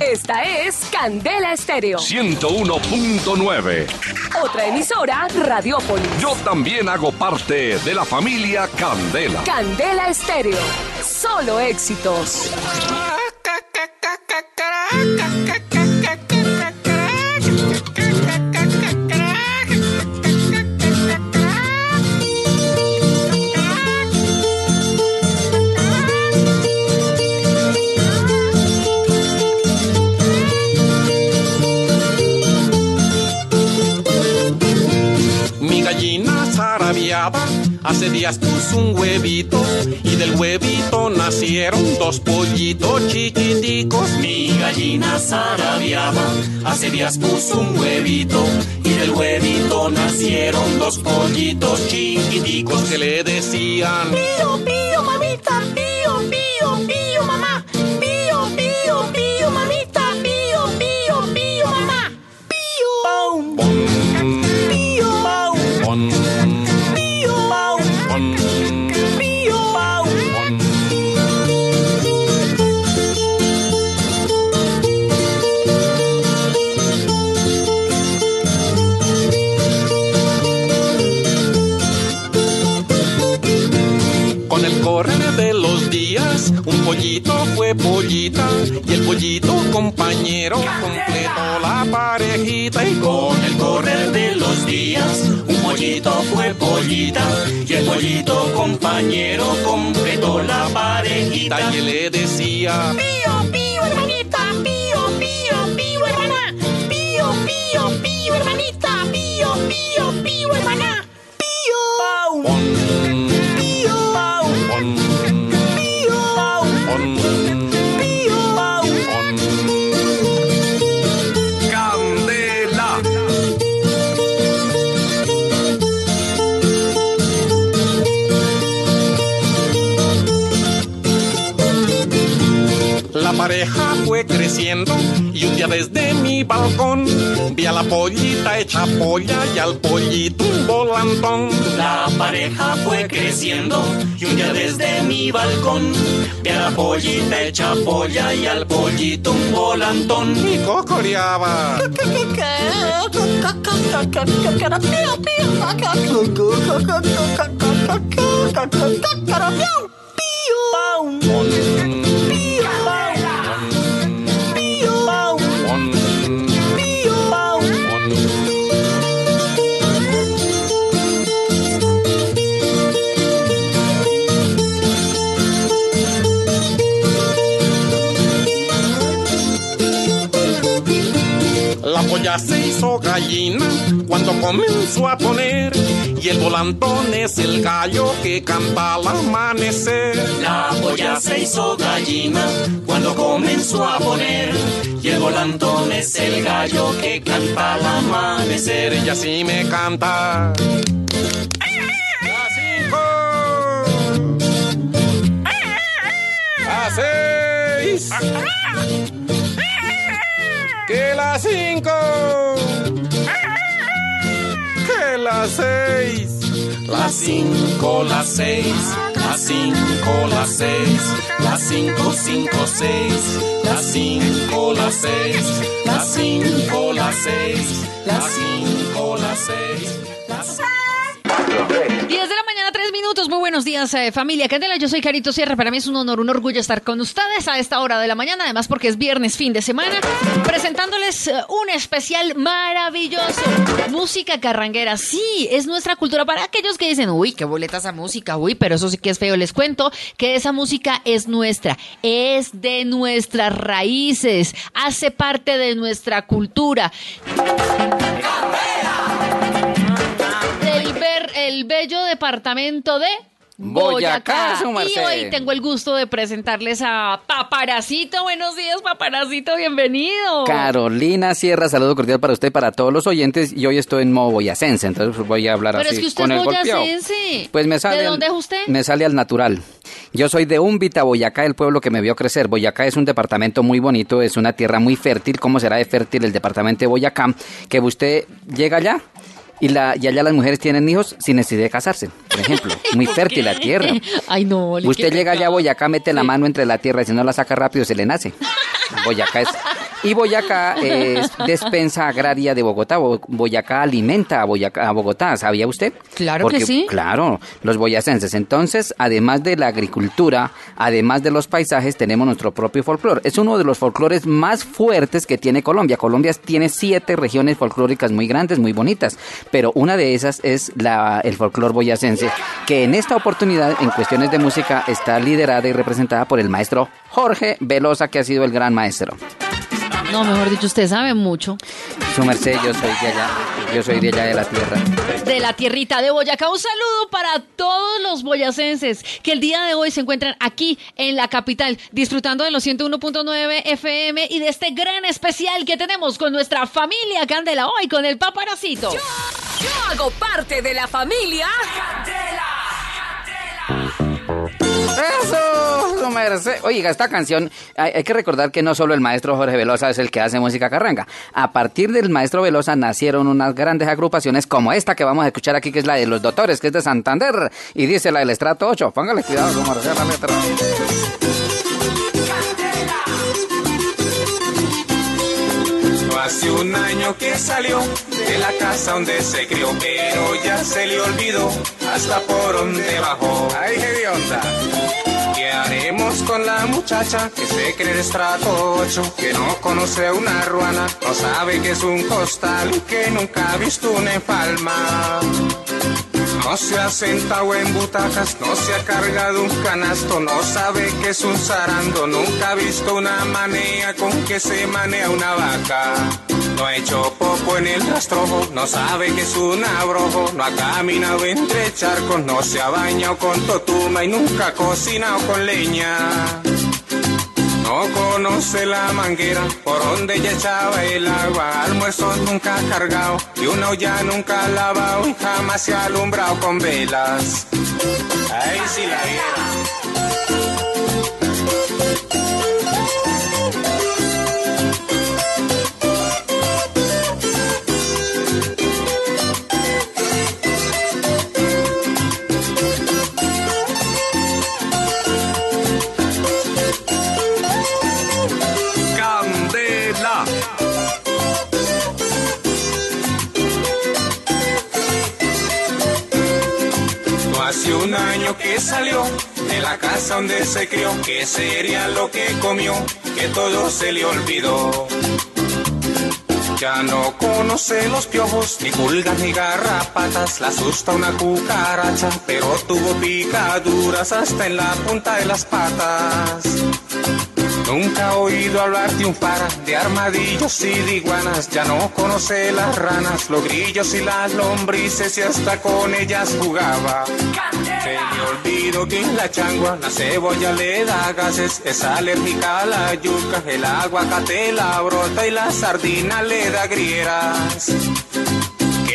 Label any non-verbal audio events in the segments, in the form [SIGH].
Esta es Candela Estéreo. 101.9. Otra emisora, Radiópolis. Yo también hago parte de la familia Candela. Candela Estéreo. Solo éxitos. Hace días puso un huevito y del huevito nacieron dos pollitos chiquiticos. Mi gallina zarabiaba hace días puso un huevito y del huevito nacieron dos pollitos chiquiticos que le decían Pío, pío, mamita, pollito compañero completó la parejita y Con el correr de los días, un pollito fue pollita y el pollito compañero completó la parejita. y le decía fue creciendo y un día desde mi balcón vi a la pollita hecha polla y al pollito un volantón. La pareja fue creciendo y un día desde mi balcón vi a la pollita hecha polla y al pollito un volantón. Y cocoreaba. Hizo gallina cuando comenzó a poner y el volantón es el gallo que canta al amanecer. La polla se hizo gallina cuando comenzó a poner y el volantón es el gallo que canta al amanecer. Ella sí me canta. Las cinco. Las seis. Que las cinco. Que las seis. Las cinco, las seis, las cinco, las seis, las cinco, cinco, seis, las cinco, las seis, las cinco, las seis, las cinco, las seis, las 10 de la mañana, 3 minutos. Muy buenos días, eh, familia Candela. Yo soy Carito Sierra. Para mí es un honor, un orgullo estar con ustedes a esta hora de la mañana. Además, porque es viernes, fin de semana, presentándoles eh, un especial maravilloso. Música carranguera. Sí, es nuestra cultura. Para aquellos que dicen, uy, qué boleta esa música, uy, pero eso sí que es feo. Les cuento que esa música es nuestra, es de nuestras raíces, hace parte de nuestra cultura. Del ver el bello departamento de Boyacá, Y hoy tengo el gusto de presentarles a Paparacito. Buenos días, Paparacito, bienvenido. Carolina Sierra, saludo cordial para usted para todos los oyentes. Y hoy estoy en modo boyacense, entonces voy a hablar Pero así es que usted con es boyacense. Pues me sale ¿De dónde es usted? Me sale al natural. Yo soy de Úmbita, Boyacá, el pueblo que me vio crecer. Boyacá es un departamento muy bonito, es una tierra muy fértil. ¿Cómo será de fértil el departamento de Boyacá? Que usted llega allá y, la, y allá las mujeres tienen hijos sin necesidad de casarse, por ejemplo. [LAUGHS] Muy fértil la tierra. Ay, no. Usted llega allá a. Boyacá, mete la mano entre la tierra y si no la saca rápido se le nace. [LAUGHS] Boyacá es, Y Boyacá es despensa agraria de Bogotá. Boyacá alimenta a, Boyacá, a Bogotá, ¿sabía usted? Claro que sí. Claro, los boyacenses. Entonces, además de la agricultura, además de los paisajes, tenemos nuestro propio folclore. Es uno de los folclores más fuertes que tiene Colombia. Colombia tiene siete regiones folclóricas muy grandes, muy bonitas, pero una de esas es la, el folclore boyacense, que en esta oportunidad, en cuestiones de música, está liderada y representada por el maestro Jorge Velosa, que ha sido el gran maestro. No, mejor dicho, usted sabe mucho. Su merced, yo soy de allá. Yo soy de allá de la tierra. De la tierrita de Boyacá. Un saludo para todos los boyacenses que el día de hoy se encuentran aquí en la capital, disfrutando de los 101.9 FM y de este gran especial que tenemos con nuestra familia Candela hoy, con el paparacito. Yo, yo hago parte de la familia Candela. Eso, su merced. Oiga, esta canción, hay, que recordar que no solo el maestro Jorge Velosa es el que hace música carranga. A partir del maestro Velosa nacieron unas grandes agrupaciones como esta que vamos a escuchar aquí, que es la de los doctores, que es de Santander. Y dice la del estrato 8. Póngale cuidado, su merced, la letra. Hace un año que salió de la casa donde se crió, pero ya se le olvidó hasta por donde bajó. ¡Ay, qué onda! ¿Qué haremos con la muchacha que se cree de estrato 8? Que no conoce una ruana, no sabe que es un costal y que nunca ha visto una empalma. No se ha sentado en butacas, no se ha cargado un canasto, no sabe que es un zarando, nunca ha visto una manea con que se manea una vaca. No ha hecho popo en el rastrojo, no sabe que es un abrojo, no ha caminado entre charcos, no se ha bañado con totuma y nunca ha cocinado con leña. No conoce la manguera por donde ya echaba el agua. Almuerzo nunca cargado y una olla nunca lavado jamás se ha alumbrado con velas. Ay, si la. Hace un año que salió de la casa donde se crió, que sería lo que comió, que todo se le olvidó. Ya no conoce los piojos, ni pulgas ni garrapatas, la asusta una cucaracha, pero tuvo picaduras hasta en la punta de las patas. Nunca ha oído hablar de un par de armadillos y de iguanas, ya no conoce las ranas, los grillos y las lombrices y hasta con ellas jugaba. Se le olvidó que la changua, la cebolla le da gases, es alérgica a la yuca, el aguacate la brota y la sardina le da grieras.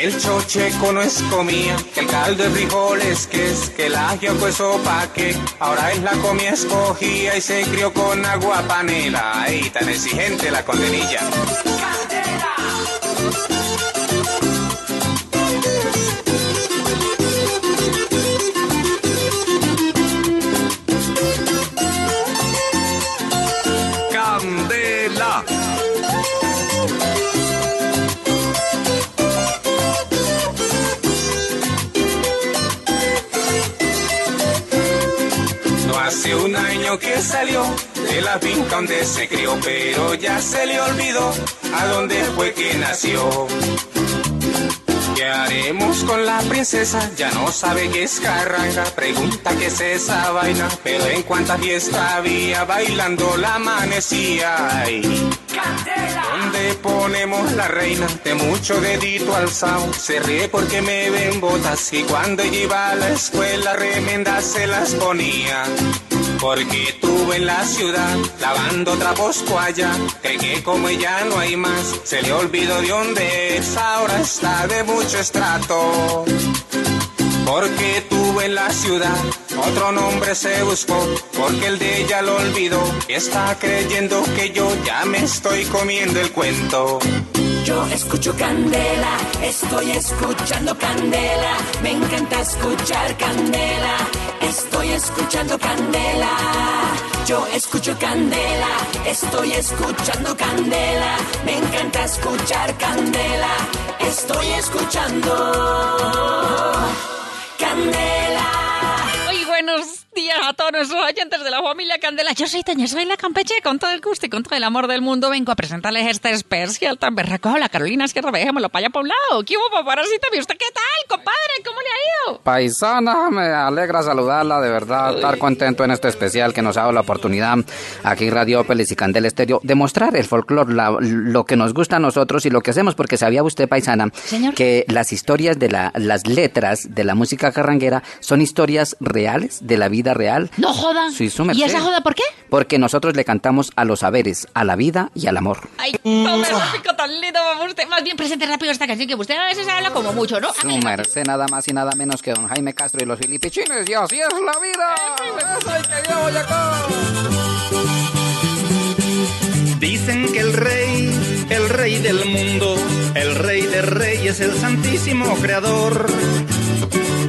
El chocheco no es comida, el caldo de frijoles que es, que el ajiaco es sopa que ahora es la comida escogida y se crió con agua panela. Ay, tan exigente la condenilla. Que salió de la finca donde se crió, pero ya se le olvidó a dónde fue que nació. ¿Qué haremos con la princesa? Ya no sabe qué es carranga, pregunta qué es esa vaina, pero en cuánta fiesta había bailando la amanecía. Ay. ¿Dónde ponemos la reina? De mucho dedito alzado, se ríe porque me ven botas y cuando ella iba a la escuela remendas se las ponía. Porque estuve en la ciudad lavando trapos allá, cree que como ella no hay más, se le olvidó de dónde es, ahora está de mucho estrato. Porque tuve en la ciudad, otro nombre se buscó, porque el de ella lo olvidó, está creyendo que yo ya me estoy comiendo el cuento. Yo escucho candela, estoy escuchando candela, me encanta escuchar candela, Estoy escuchando Candela. Yo escucho Candela. Estoy escuchando Candela. Me encanta escuchar Candela. Estoy escuchando Candela. Buenos días a todos nuestros oyentes de la familia Candela. Yo soy Toña, soy la Campeche. Con todo el gusto y con todo el amor del mundo vengo a presentarles este especial tan berraco. La Carolina Sierra, dejémoslo para allá para un lado. ¿Qué hubo, paparacita? ¿Y usted qué tal, compadre? ¿Cómo le ha ido? Paisana, me alegra saludarla, de verdad, estar contento en este especial que nos ha dado la oportunidad aquí Radiópolis y Candela Estéreo de mostrar el folclore, lo que nos gusta a nosotros y lo que hacemos, porque sabía usted, paisana, Señor. que las historias de la, las letras de la música carranguera son historias reales, de la vida real. No joda. Sí, su ¿Y esa joda por qué? Porque nosotros le cantamos a los saberes, a la vida y al amor. Ay, ese pico tan lindo, usted. Más bien presente rápido esta canción que usted a veces habla como mucho, ¿no? Su merced nada más y nada menos que don Jaime Castro y los filipichines, y así es la vida. Eso es que yo voy acá. Dicen que el rey, el rey del mundo, el rey de reyes, el santísimo creador,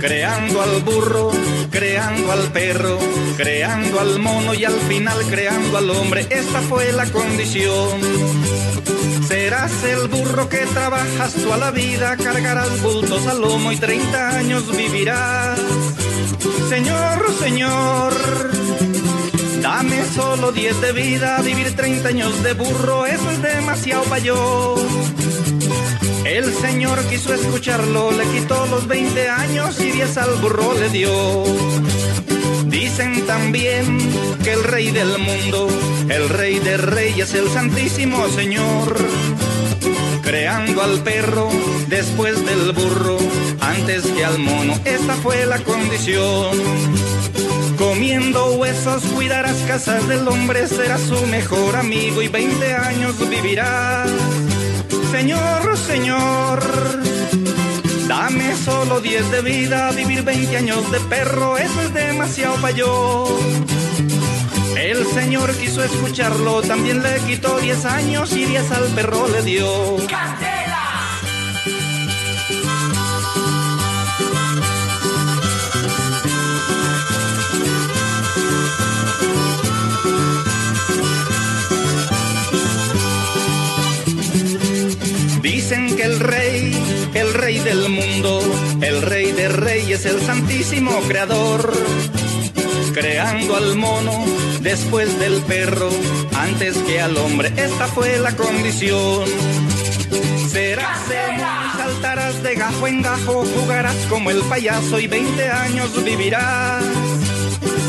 creando al burro, creando al perro, creando al mono y al final creando al hombre, esta fue la condición. Serás el burro que trabajas toda la vida, cargarás bultos al lomo y 30 años vivirás. Señor, señor, Dame solo 10 de vida, vivir 30 años de burro, eso es demasiado para yo. El señor quiso escucharlo, le quitó los 20 años y 10 al burro le dio. Dicen también que el rey del mundo, el rey de reyes, el santísimo señor, creando al perro después del burro, antes que al mono, esta fue la condición. Comiendo huesos cuidarás casas del hombre, serás su mejor amigo y 20 años vivirás. Señor, señor, dame solo 10 de vida, vivir 20 años de perro, eso es demasiado para yo. El señor quiso escucharlo, también le quitó 10 años y 10 al perro le dio. Dicen que el rey, el rey del mundo, el rey de reyes, el santísimo creador, creando al mono después del perro, antes que al hombre, esta fue la condición. Serás y saltarás de gajo en gajo, jugarás como el payaso y 20 años vivirás.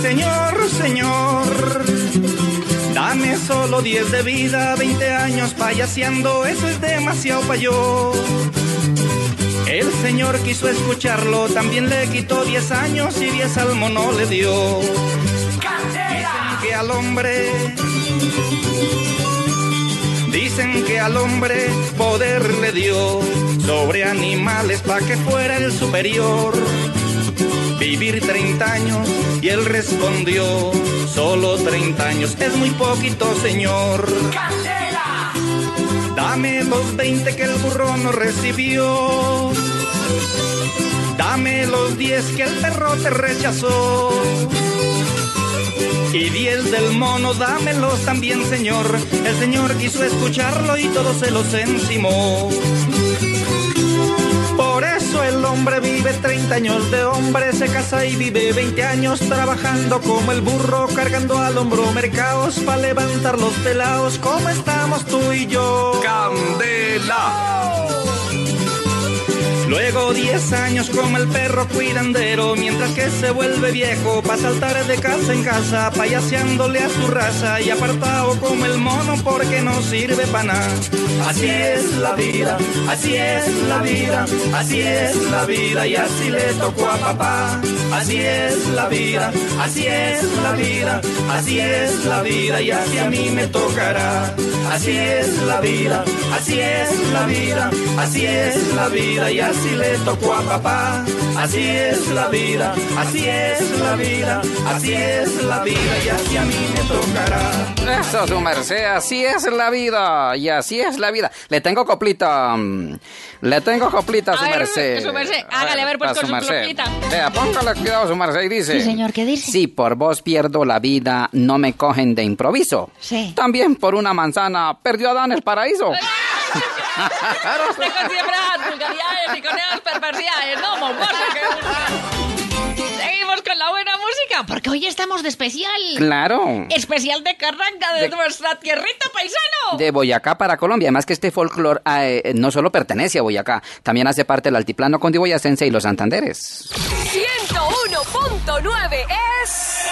Señor, señor, Dame solo 10 de vida, 20 años payaseando, eso es demasiado pa' yo. El señor quiso escucharlo, también le quitó 10 años y 10 al mono le dio. Dicen que al hombre, dicen que al hombre poder le dio sobre animales pa' que fuera el superior vivir 30 años y él respondió, solo 30 años es muy poquito, señor. Dame los 20 que el burro no recibió. Dame los 10 que el perro te rechazó. Y 10 del mono, dámelos también, señor. El señor quiso escucharlo y todo se los encimó. El hombre vive 30 años de hombre, se casa y vive 20 años trabajando como el burro, cargando al hombro mercados para levantar los pelados, como estamos tú y yo. Candela. Luego 10 años como el perro cuidandero, mientras que se vuelve viejo para saltar de casa en casa, payaseándole a su raza y apartado como el mono porque no sirve para nada. Así es la vida, así es la vida, así es la vida y así le tocó a papá. Así es la vida, así es la vida, así es la vida y así a mí me tocará. Así es la vida, así es la vida, así es la vida y así le tocó a papá. así es la vida, así es la vida, así es la vida y así a mí me tocará. Eso, su merced, así es la vida y así es la vida. Le tengo coplita, mm, le tengo coplita a su A ver, merced. su merced, hágale, a ver, pues, con su merced. coplita. Vea, póngale cuidado, su merced, y dice. Sí, señor, ¿qué dice? Si por vos pierdo la vida, no me cogen de improviso. Sí. También por una manzana perdió Adán el paraíso. [LAUGHS] Usted con siempre esas vulgaridades y perversidades, no, que Seguimos con la buena música, porque hoy estamos de especial. Claro. Especial de carranga de, De- nuestra tierrita paisano. De Boyacá para Colombia. Además que este folclore eh, no solo pertenece a Boyacá, también hace parte del altiplano condiboyacense y los Santanderes. 101.9 es...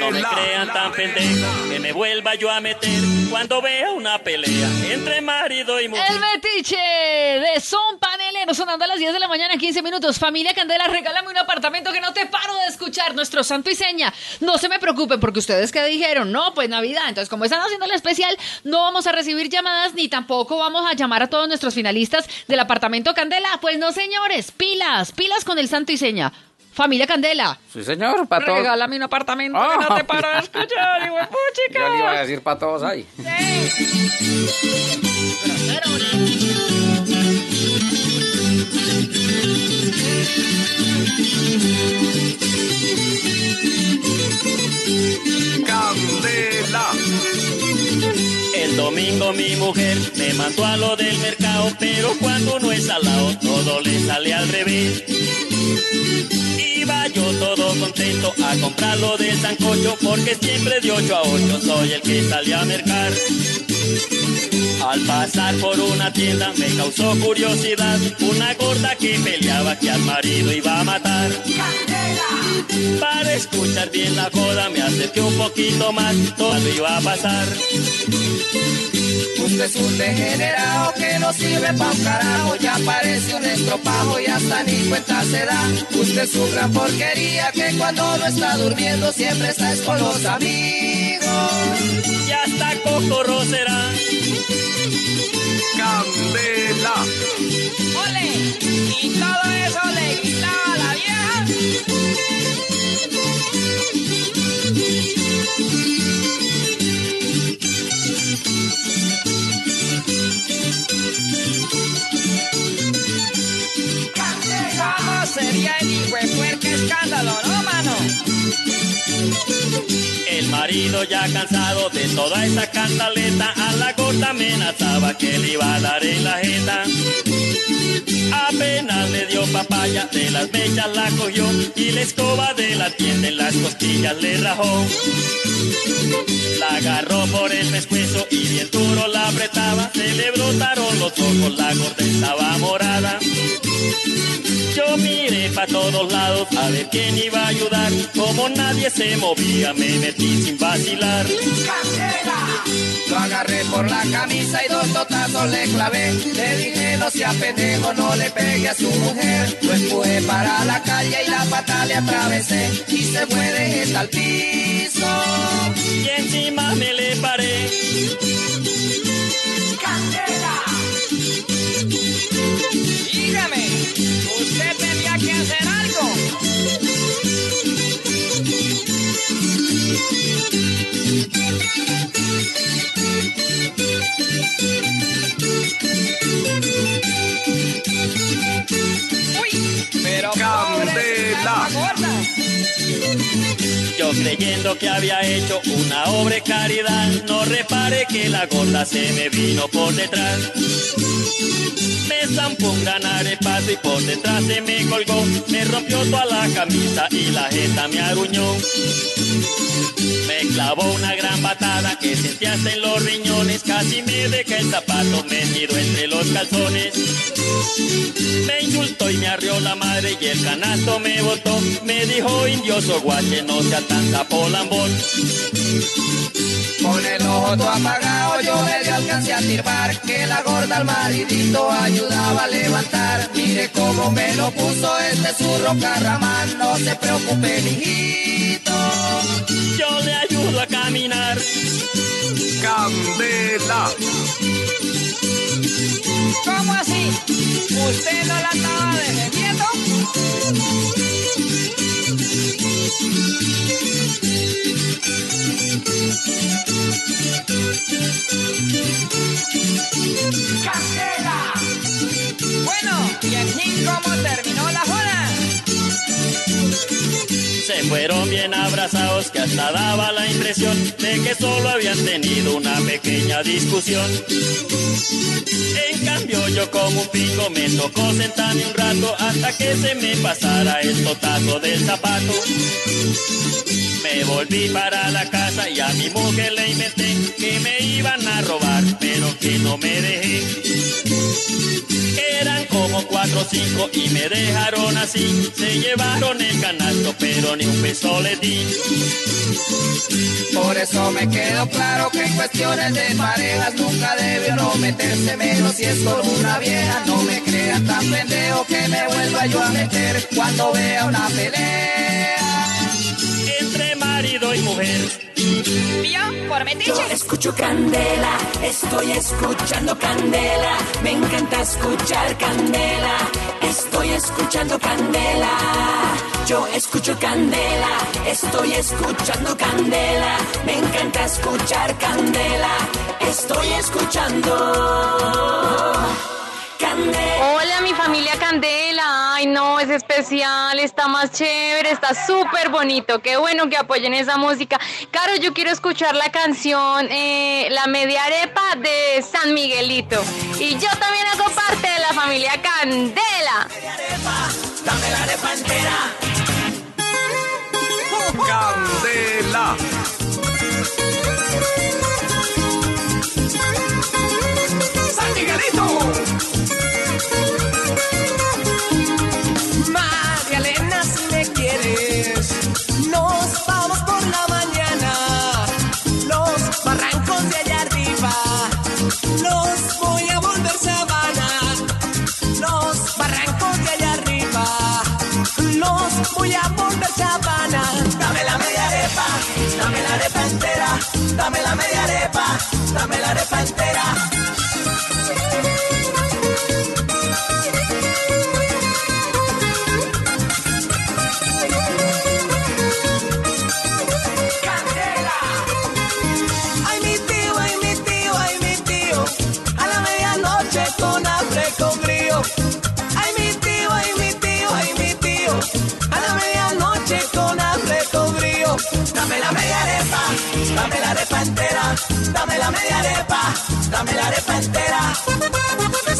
No me crean tan pendejo que me vuelva yo a meter cuando vea una pelea entre marido y mujer. El metiche de Son Panelero sonando a las 10 de la mañana, 15 minutos. Familia Candela, regálame un apartamento que no te paro de escuchar. Nuestro santo y seña. No se me preocupen porque ustedes que dijeron, no, pues Navidad. Entonces, como están haciendo la especial, no vamos a recibir llamadas ni tampoco vamos a llamar a todos nuestros finalistas del apartamento Candela. Pues no, señores, pilas, pilas con el santo y seña. Familia Candela, Sí, señor, para todos. regálame un apartamento que no Ah. te paro de escuchar, hijo de puchica. Yo le iba a decir para todos ahí. Candela. Domingo mi mujer me mandó a lo del mercado, pero cuando no es salado, todo le sale al revés. Iba yo todo contento a comprar lo del sancocho, porque siempre de 8 a 8 soy el que sale a mercar. Al pasar por una tienda me causó curiosidad una gorda que peleaba que al marido iba a matar. Para escuchar bien la joda me acerqué un poquito más, todo iba a pasar. Usted es un degenerado que no sirve pa' un carajo, ya parece un estropajo y hasta ni cuenta se da. Usted es una gran porquería que cuando no está durmiendo siempre está es con los amigos. Y hasta cocorro será. Candela. ¡Ole! Y todo eso le gritaba a la vieja. ¿Cómo sería el hijo de escándalo, marido ya cansado de toda esa cantaleta a la gorda amenazaba que le iba a dar en la jeta. Apenas le dio papaya, de las mechas la cogió y la escoba de la tienda en las costillas le rajó. La agarró por el pescuezo y bien duro la apretaba, se le brotaron los ojos, la gorda estaba morada. Yo miré pa' todos lados a ver quién iba a ayudar. Como nadie se movía, me metí sin vacilar. Lo agarré por la camisa y dos totazos le clavé. Le dije no sea pendejo, no le pegue a su mujer. Lo empujé para la calle y la pata le atravesé. Y se fue de al piso. Y encima me le paré. Dígame, usted tenía que hacer algo. Uy, pero Candela. gorda. Yo creyendo que había hecho una obra de caridad, no reparé que la gorda se me vino por detrás. Me zampó un gran arepazo y por detrás se me colgó, me rompió toda la camisa y la jeta me aruñó. Me clavó una gran patada que sentí hasta en los riñones, casi me deja el zapato metido entre los calzones. Me insultó y me arrió la madre y el canasto me botó. Me dijo indioso guache, no sea tan zapolambón. Con el ojo todo apagado yo medio alcancé a tirbar Que la gorda al maridito ayudaba a levantar Mire cómo me lo puso este zurro carramán No se preocupe mijito Yo le ayudo a caminar. Candela. ¿Cómo así? ¿Usted no la estaba defendiendo? ¡Candela! Bueno, ¿y aquí cómo terminó la joda? Se fueron bien abrazados que hasta daba la impresión de que solo habían tenido una pequeña discusión. En cambio yo como un pico me tocó sentarme un rato hasta que se me pasara el totazo del zapato. Me volví para la casa y a mi mujer le inventé que me iban a robar, pero que no me dejé. Eran como cuatro o cinco y me dejaron así. Se llevaron el canasto, pero ni un peso le di. Por eso me quedó claro que en cuestiones de parejas nunca debió no meterse menos si es con una vieja. No me crean tan pendejo que me vuelva yo a meter cuando vea una pelea. Marido y mujer. ¿Vio? Por metiche. Yo escucho candela, estoy escuchando candela, me encanta escuchar candela, estoy escuchando candela. Yo escucho candela, estoy escuchando candela, me encanta escuchar candela, estoy escuchando candela. Hola, mi familia Candela. Ay, no, es especial, está más chévere, está súper bonito. Qué bueno que apoyen esa música. Caro, yo quiero escuchar la canción eh, La Media Arepa de San Miguelito. Y yo también hago parte de la familia Candela. Candela. Voy a volver sabana. Dame la media arepa, dame la arepa entera. Dame la media arepa, dame la arepa entera. Dame la media arepa, dame la arepa entera. Dame la media arepa, dame la arepa entera. Es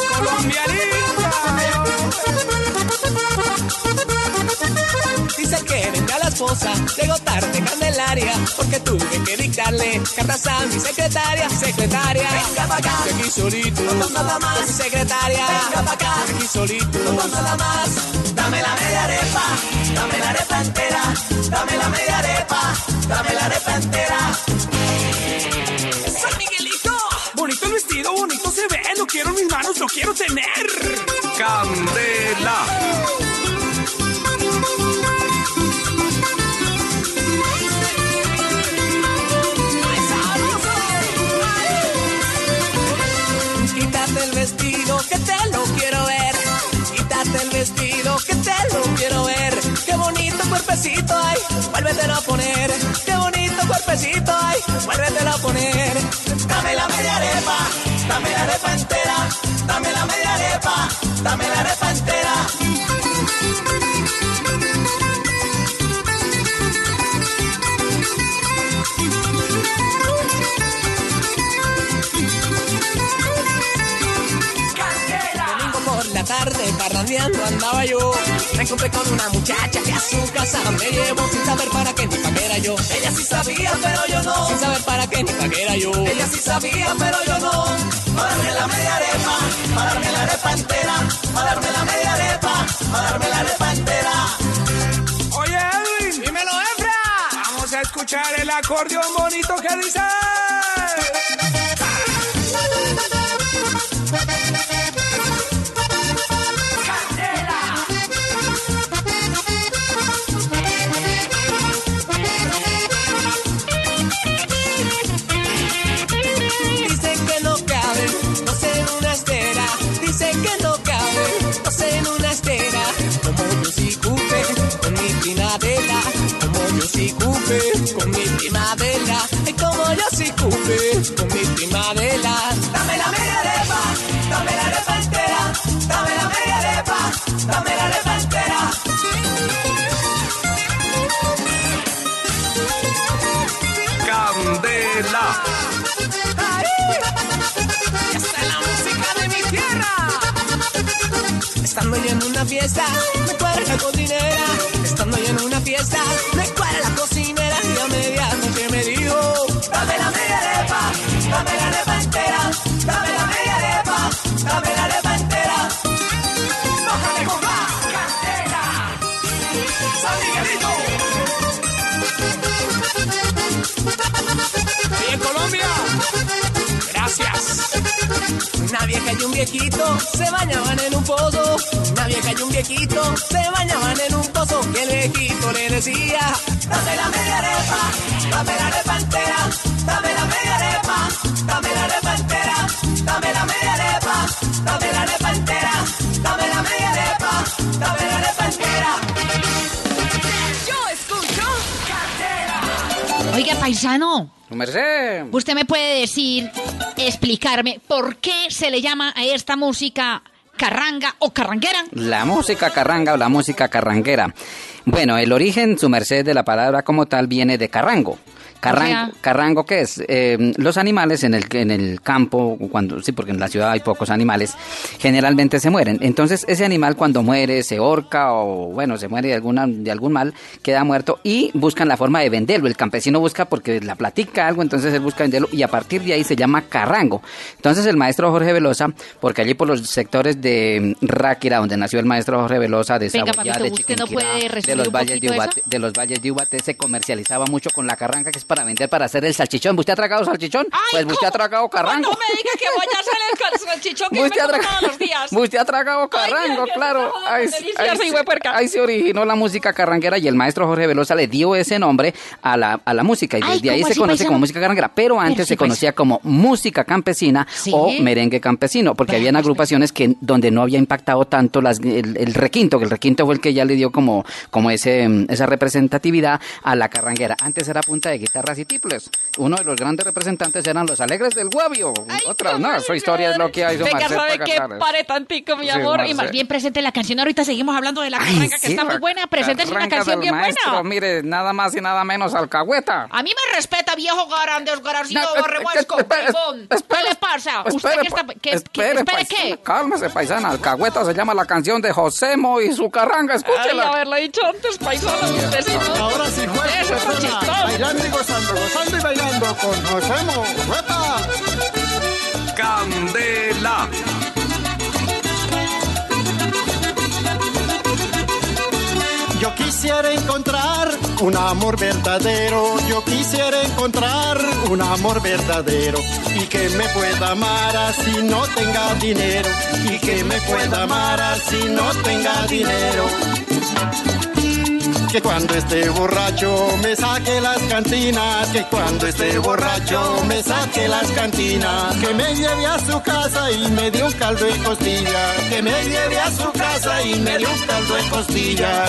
Dice que venga la esposa, llegó tarde Candelaria, porque tuve que dictarle cartas a mi secretaria, secretaria. Venga pa' acá. Aquí solito, No nada más. mi secretaria. Venga pa' acá. Aquí solito, No nada más. Dame la media arepa, dame la arepa entera. Dame la media arepa, dame la arepa entera. San Miguelito, bonito el vestido, bonito se ve, lo quiero en mis manos, lo quiero tener. Candela. Cuerpecito hay, vuélvetelo a poner. Qué bonito cuerpecito hay, vuélvetelo a poner. Dame la media arepa, dame la arepa entera. Dame la media arepa, dame la arepa entera. Domingo por la tarde, andaba yo. Encontré con una muchacha que a su casa me llevó sin saber para qué ni pa' qué era yo. Ella sí sabía, pero yo no. Sin saber para qué ni pa' qué era yo. Ella sí sabía, pero yo no. Para darme la media arepa, para darme la arepa entera. Para darme la media arepa, para darme la arepa entera. Oye, Edwin, dímelo, Efra. Vamos a escuchar el acordeón bonito que dice. Prima Adela, como yo sí cupe con mi prima Adela, es como yo sí cupe con mi prima Adela. Dame la media arepa, dame la arepa entera, dame la media arepa, dame la arepa entera. Candela. Esta es la música de mi tierra. Estando yo en una fiesta, me cuadra la cocinera. Viejito se bañaban en un pozo. Una vieja y un viejito se bañaban en un pozo. Y el viejito le decía: Dame la media arepa, dame la arepa entera, dame la media arepa, dame la arepa entera, dame la media arepa, dame la arepa entera, dame la media arepa, dame la paisano, Su merced. ¿usted me puede decir, explicarme por qué se le llama a esta música carranga o carranguera? La música carranga o la música carranguera. Bueno, el origen, su merced, de la palabra como tal viene de carrango. Carran- O sea- ¿Carrango qué es? Eh, los animales en el, en el campo, cuando sí, porque en la ciudad hay pocos animales, generalmente se mueren. Entonces, ese animal cuando muere, se horca o, bueno, se muere de, alguna, de algún mal, queda muerto y buscan la forma de venderlo. El campesino busca porque la platica algo, entonces él busca venderlo y a partir de ahí se llama carrango. Entonces, el maestro Jorge Velosa, porque allí por los sectores de Ráquira, donde nació el maestro Jorge Velosa, de Venga, Saboya, papito, de no Chiquinquirá, de los valles de de los valles de Ubaté se comercializaba mucho con la carranca que es para vender para hacer el salchichón. ¿Usted ha tragado salchichón? pues usted ha tragado carrango. No me diga que voy a hacer el salchichón que me tra- todos los días. [LAUGHS] usted ha tragado carrango, claro. Ahí, ahí se- ahí se originó la música carranguera y el maestro Jorge Velosa le dio ese nombre a la, a la música y Ay, desde ahí ¿cómo se conoce paisano? como música carranguera, pero antes Pero sí, se conocía como música campesina Sí. o merengue campesino, porque habían agrupaciones que donde no había impactado tanto las, el, el requinto, que el requinto fue el que ya le dio como, como ese, mm, esa representatividad a la carranguera. Antes era punta de guitarras y tiples. Uno de los grandes representantes eran los alegres del Guavio. Otra, no, su historia es lo que hay. Venga, ¿sabe qué? Pare tantico, mi Sí, amor. y merced. más bien presente la canción. Ahorita seguimos hablando de la carranga, que sí, está muy buena. Presente una canción bien maestro, buena. Mire, nada más y nada menos alcahueta. A mí me respeta, viejo gran desgraciado, No, es- espere, bribón. es- ¿Qué le pasa? ¿Usted Espere, qué está...? ¿Qué, qué- espere, espere qué? paisana, Cálmese, paisana. Alcahueta se llama la canción de Josemo y su carranga. Ay, Escúchela. haberlo dicho antes, paisano. Usted sí, ¿no? Ahora sí, juez, Eso es persona, chistoso. Gozando, gozando y bailando con Josemo. ¡Huepa! Candela. Yo quisiera encontrar un amor verdadero, yo quisiera encontrar un amor verdadero y que me pueda amar así no tenga dinero y que me pueda amar así no tenga dinero. Que cuando esté borracho me saque las cantinas, que cuando esté borracho me saque las cantinas, que me lleve a su casa y me dé un caldo de costilla, que me lleve a su casa y me dé un caldo de costilla.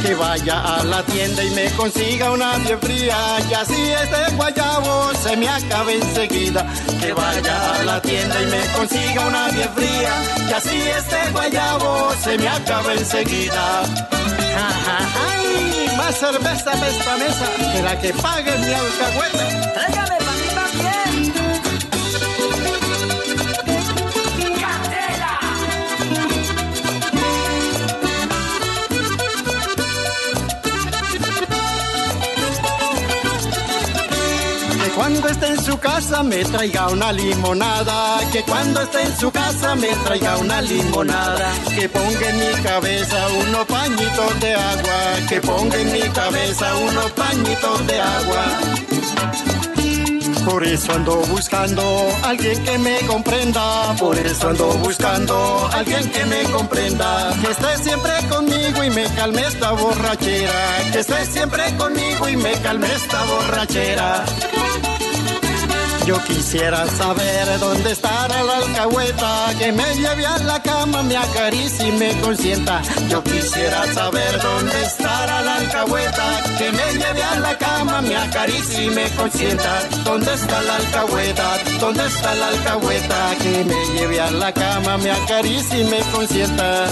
Que vaya a la tienda y me consiga una bien fría, y así este guayabo se me acabe enseguida. Que vaya a la tienda y me consiga una bien fría, y así este guayabo se me acabe enseguida. ¡Ay! Más cerveza para esta mesa que la que pague mi alcahueta. Tráigame esté en su casa me traiga una limonada. Que cuando esté en su casa me traiga una limonada. Que ponga en mi cabeza unos pañitos de agua. Que ponga en mi cabeza unos pañitos de agua. Por eso ando buscando alguien que me comprenda. Por eso ando buscando alguien que me comprenda. Que esté siempre conmigo y me calme esta borrachera. Que esté siempre conmigo y me calme esta borrachera. Yo quisiera saber dónde estará la alcahueta que me lleve a la cama, me acaricie y me consienta. Yo quisiera saber dónde estará la alcahueta que me lleve a la cama, me acaricie y me consienta. ¿Dónde está la alcahueta? ¿Dónde está la alcahueta que me lleve a la cama, me acaricie y me consienta?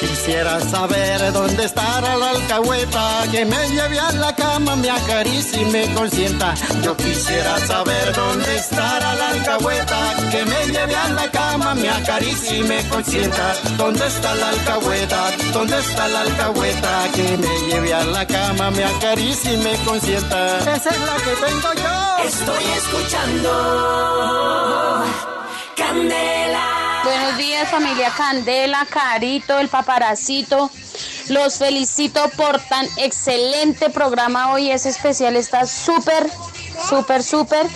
Quisiera saber dónde estará la alcahueta que me lleve a la cama, me acaricie y me consienta. Yo quisiera saber dónde estará la alcahueta que me lleve a la cama, me acaricie y me consienta. ¿Dónde está la alcahueta? ¿Dónde está la alcahueta que me lleve a la cama, me acaricie y me consienta? Esa es la que tengo yo. Estoy escuchando Candela. Buenos días familia Candela, Carito, el paparacito. Los felicito por tan excelente programa hoy. Ese especial está súper, súper, súper.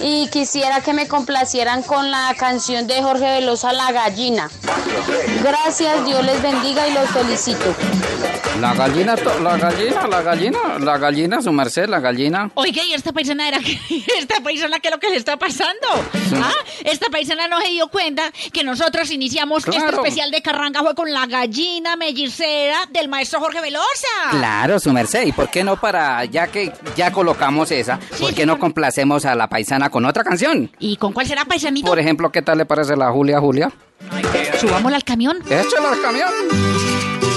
Y quisiera que me complacieran con la canción de Jorge Velosa, La Gallina. Gracias, Dios les bendiga y los felicito. La gallina, la gallina, la gallina, la gallina, su merced, la gallina. Oiga, ¿y esta paisana era qué? [LAUGHS] ¿Esta paisana qué es lo que le está pasando? ¿Ah? Esta paisana no se dio cuenta que nosotros iniciamos este especial de Carranga fue con la gallina mellicera del maestro Jorge Velosa. Claro, su merced. ¿Y por qué no para, ya que ya colocamos esa, por qué no complacemos a la paisana con otra canción? ¿Y con cuál será, paisanito? Por ejemplo, ¿qué tal le parece la Julia Julia? Subámosla al camión. Échala al camión.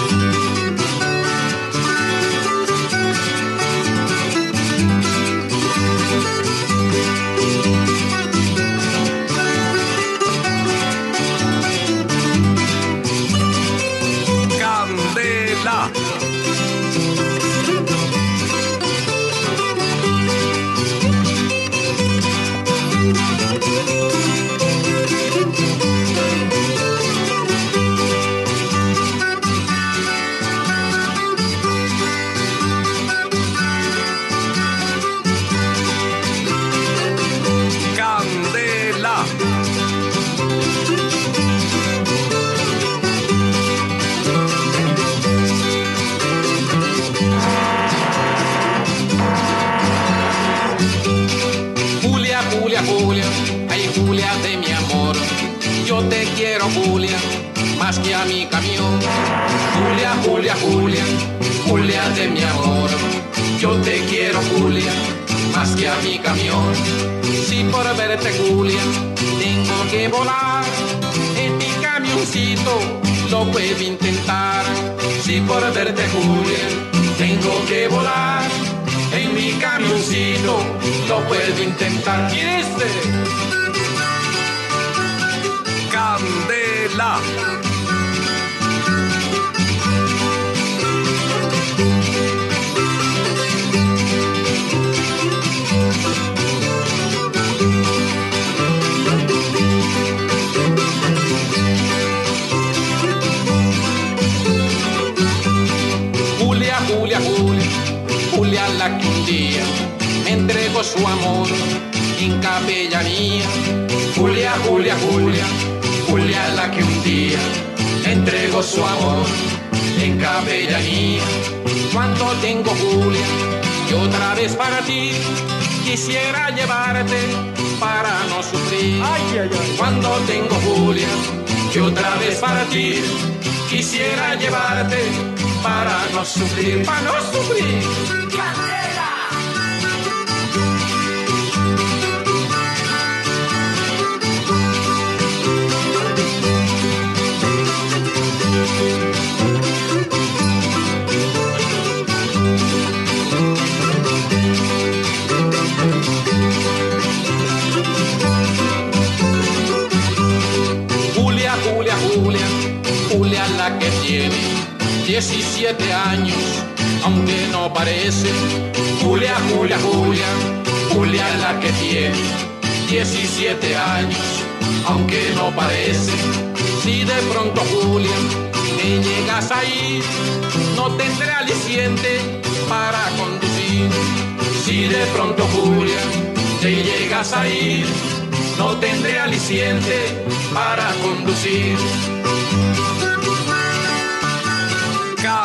Quiero, Julia, más que a mi camión. Julia, Julia, Julia, Julia de mi amor. Yo te quiero, Julia, más que a mi camión. Si por verte, Julia, tengo que volar en mi camioncito, lo puedo intentar. Si por verte, Julia, tengo que volar en mi camioncito, lo puedo intentar. ¿Quieres? Julia, Julia, Julia, Julia la que un día me entregó su amor en capellanía. Julia, Julia, Julia, Julia la que un día entregó su amor en capellanía. Cuando tengo Julia, y otra vez para ti, quisiera llevarte para no sufrir. Cuando tengo Julia, y otra vez para ti, quisiera llevarte para no sufrir, para no sufrir. 17 años, aunque no parece. Julia, Julia, Julia, Julia la que tiene 17 años, aunque no parece. Si de pronto Julia me llegas a ir, no tendré aliciente para conducir. Si de pronto Julia te llegas a ir, suficiente para conducir.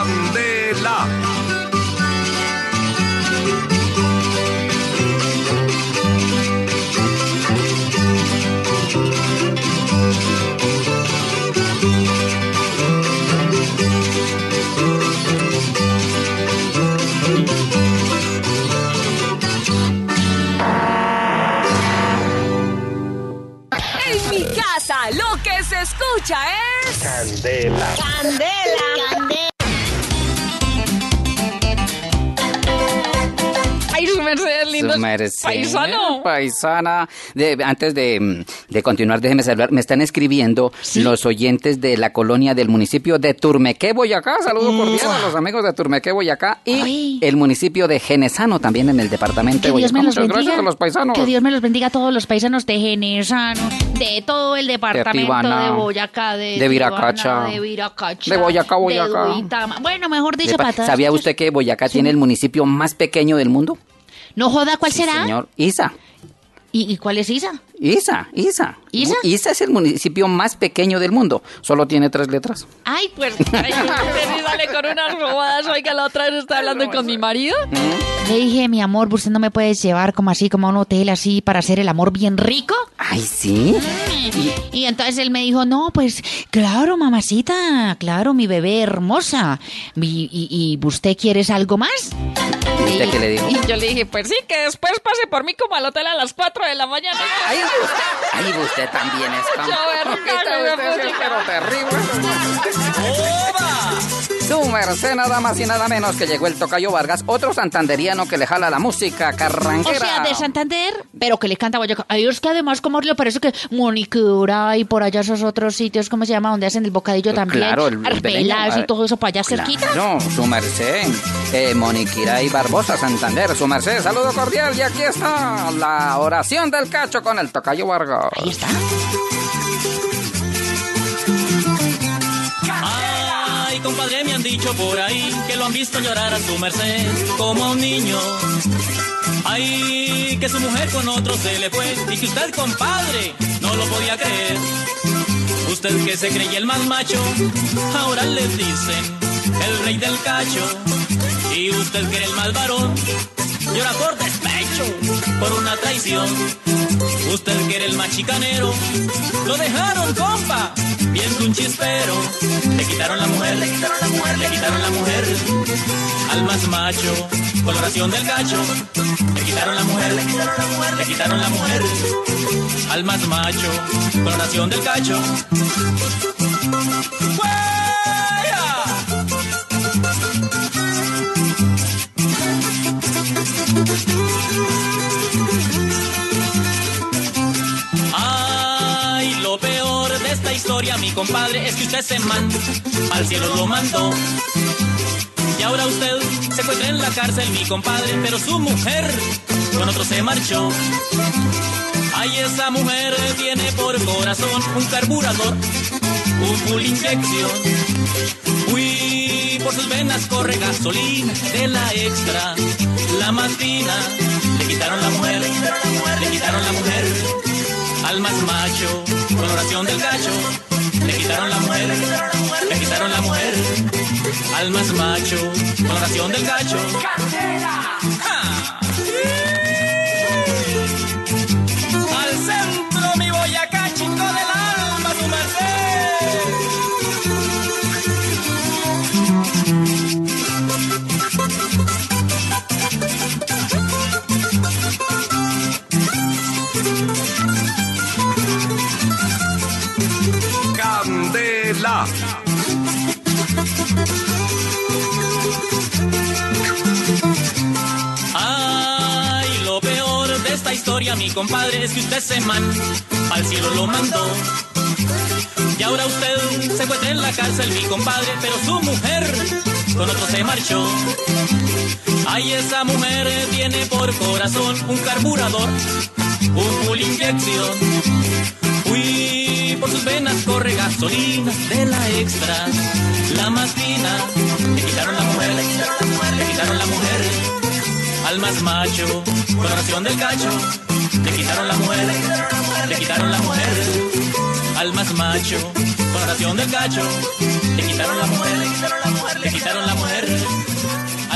Candela. En mi casa, lo que se escucha es. Candela. Candela. Ay, su merced, lindo. Su merced, Paisano. Paisana. De- antes de, mm, de continuar, déjeme saludar. Me están escribiendo los oyentes de la colonia del municipio de Turmequé, Boyacá. Saludo cordial a los amigos de Turmequé, Boyacá. Y el municipio de Genesano, también en el departamento Que de Dios Boyacá. me los Muchas bendiga. gracias a los paisanos. Que Dios me los bendiga a todos los paisanos de Genesano, de todo el departamento de, Tibana, Boyacá, de, de Viracacha, de Viracacha, de Boyacá, Boyacá. Bueno, mejor dicho, para ¿Sabía usted que Boyacá tiene el municipio más pequeño del mundo? No joda, ¿cuál Sí, será? señor. Isa. ¿Y, y cuál es Isa? Isa, Isa. ¿Isa? Isa es el municipio más pequeño del mundo. Solo tiene tres letras. Ay, pues, ay, [LAUGHS] sale con unas robadas. Oiga, la otra vez estaba hablando con mi marido. Le dije, mi amor, ¿usted no me puede llevar como así, como a un hotel así, para hacer el amor bien rico? Ay, sí. Y entonces él me dijo, no, pues claro, mamacita, claro, mi bebé hermosa. ¿Y, y, y usted quieres algo más? ¿Y usted qué le dijo? Y yo le dije, pues sí, que después pase por mí como al hotel a las 4 de la mañana. Ay, ay, usted también es tan... Mucho vergüenza, Usted- pero terrible. Su merced nada más y nada menos que llegó el Tocayo Vargas, otro santanderiano que le jala la música O carranquera. sea, de Santander, pero que le canta Boyacá. Ay, es que además, como le parece que Monicura y por allá esos otros sitios, ¿cómo se llama? Donde hacen el bocadillo también. Claro, el, el Arbelas y todo eso para allá cerquita. No, su merced. Eh, Moniquira y Barbosa, Santander, su merced. Saludo cordial y aquí está la oración del cacho con el Tocayo Vargas. Ahí está. Compadre, me han dicho por ahí que lo han visto llorar a su merced como a un niño. Ay, que su mujer con otro se le fue y que usted, compadre, no lo podía creer. Usted que se creía el más macho, ahora le dicen el rey del cacho. Y usted que era el más varón, llora por despecho, por una traición. Usted que era el más chicanero, lo dejaron, compa, viendo un chispero. Le quitaron la mujer, le quitaron la mujer, le quitaron la mujer. Al más macho, coloración del cacho. Le quitaron la mujer, le quitaron la mujer, le quitaron la mujer. Al más macho, coloración del cacho. Ay, lo peor de esta historia, mi compadre, es que usted se al cielo lo mandó. Y ahora usted se encuentra en la cárcel, mi compadre, pero su mujer con otro se marchó. Ay, esa mujer tiene por corazón un carburador, un full inyección. Uy, por sus venas corre gasolina de la extra, la más fina. Le quitaron la mujer, le quitaron la mujer. Al más macho, coloración del cacho. Le quitaron la mujer, le quitaron la mujer, le quitaron la mujer. Al más macho, coloración del cacho. ¡Ja! Mi compadre, es que usted se man al cielo lo mandó. Y ahora usted se encuentra en la cárcel, mi compadre, pero su mujer con otro se marchó. Ay, esa mujer tiene por corazón un carburador, un full inyección. Uy, por sus venas corre gasolina de la extra, la más fina. Le quitaron la mujer, le quitaron la mujer, le quitaron la mujer. Al más macho, coloración del cacho. Le quitaron la mujer, le quitaron la mujer al más macho, con oración del cacho, le quitaron la mujer, le quitaron la mujer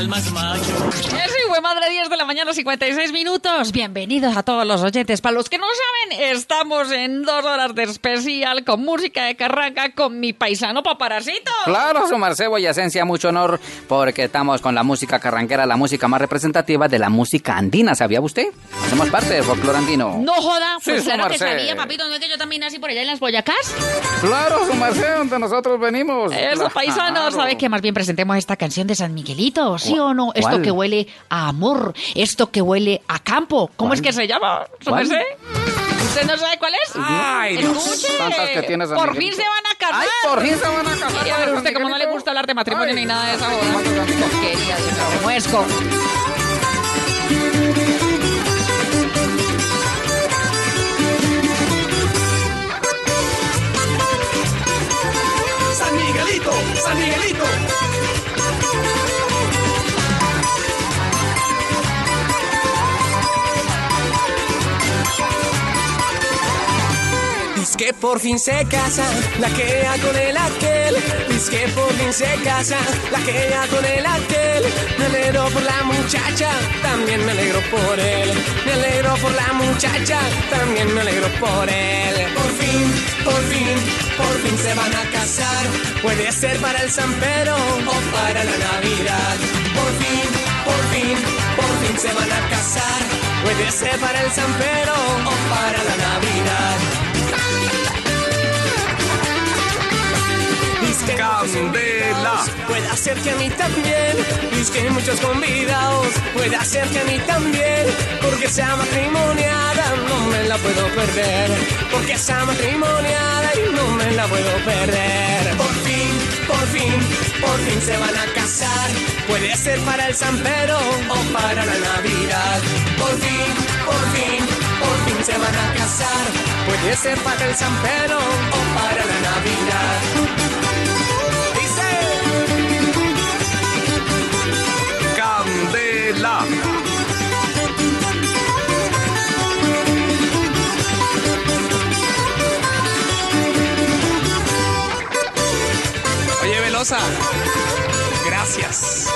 al más macho. Sí, fue madre 10 de la mañana, 56 minutos. Bienvenidos a todos los oyentes. Para los que no saben, estamos en dos horas de especial con música de carranca con mi paisano paparacito. Claro, su merced Boyacencia, mucho honor, porque estamos con la música carranquera, la música más representativa de la música andina, ¿sabía usted? Hacemos parte del folclore andino. No joda, Sí, pues su claro que sabía, papito, no es que yo también nací por allá en las Boyacás. Claro, su merced, donde nosotros venimos. Eso, Claro. paisano, ¿sabe que más bien presentemos esta canción de San Miguelito? ¿Sí o no? Esto ¿Cuál? que huele a amor, esto que huele a campo. ¿Cómo ¿Cuál? es que se llama? ¿Usted no sabe cuál es? Ay, Dios. Escuche, Tantas que tiene San por fin se van a casar. Ay, por fin se van a casar. Y a ver, San usted como no le gusta hablar de matrimonio ni nada de esa joda. Porquería de muesco. San Miguelito, San Miguelito. Que por fin se casa la que ya con el aquel. Dice que por fin se casa la que ya con el aquel. Me alegro por la muchacha, también me alegro por él. Me alegro por la muchacha, también me alegro por él. Por fin, por fin, por fin se van a casar. Puede ser para el San Pedro o para la Navidad. Por fin, por fin, por fin se van a casar. Puede ser para el San Pedro o para la Navidad. Candela. Puede ser que a mí también. Dice muchos convidados. Puede ser que a mí también. Porque sea matrimoniada, no me la puedo perder. Porque sea matrimoniada y no me la puedo perder. Por fin, por fin, por fin se van a casar. Puede ser para el San Pedro o para la Navidad. Por fin, por fin, por fin se van a casar. Puede ser para el San Pedro o para la Navidad. Dice. Candela. Oye, Velosa. Gracias.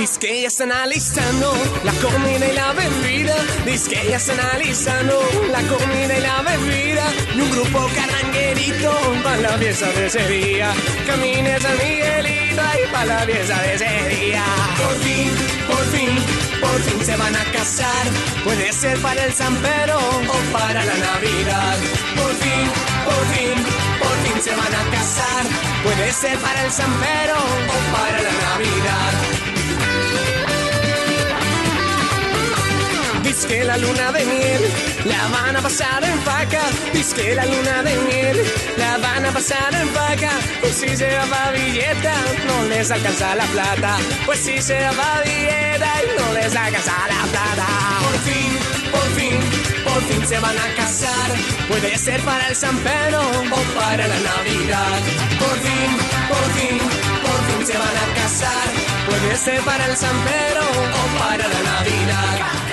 Dice que ya están analizando la comida y la bebida. Dice que ya están analizando la comida y la bebida. Y un grupo carranguerito para la fiesta de ese día. Camine San Miguelito y para la fiesta de ese día. Por fin, por fin, por fin se van a casar. Puede ser para el San o para la Navidad. Por fin, por fin, por fin se van a casar. Puede ser para el San o para la Navidad. Dice la luna de miel la van a pasar en faca. Dice la luna de miel la van a pasar en faca. Pues si se va billeta, no les alcanza la plata. Pues si se va billeta y no les alcanza la plata. Por fin, por fin, por fin se van a casar. Puede ser para el San Pedro o para la Navidad. Por fin, por fin, por fin se van a casar. Puede ser para el San Pedro o para la Navidad.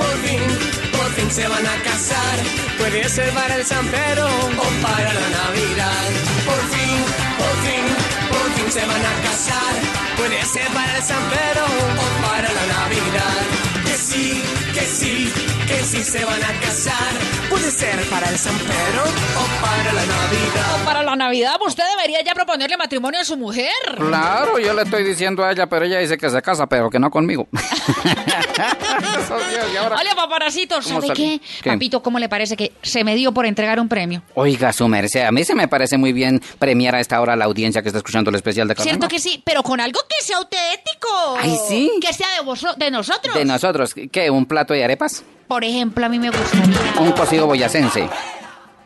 Por fin, por fin se van a casar. Puede ser para el San Pedro o para la Navidad. Por fin, por fin, por fin se van a casar. Puede ser para el San Pedro o para la Navidad. Que sí, que sí, que sí se van a casar. Ser para el San Pedro o para la Navidad. O para la Navidad, usted debería ya proponerle matrimonio a su mujer. Claro, yo le estoy diciendo a ella, pero ella dice que se casa, pero que no conmigo. [LAUGHS] Hola, paparacito, ¿sabe qué? ¿Qué? Papito, ¿cómo le parece que se me dio por entregar un premio? Oiga, su merced, a mí se me parece muy bien premiar a esta hora a la audiencia que está escuchando el especial de Cierto Carnaval. que sí, pero con algo que sea auténtico. Ay, ¿sí? Que sea de, vos, de nosotros. De nosotros, ¿qué? ¿Un plato de arepas? Por ejemplo, a mí me gustaría... ¿Un cocido boyacense? Sensei.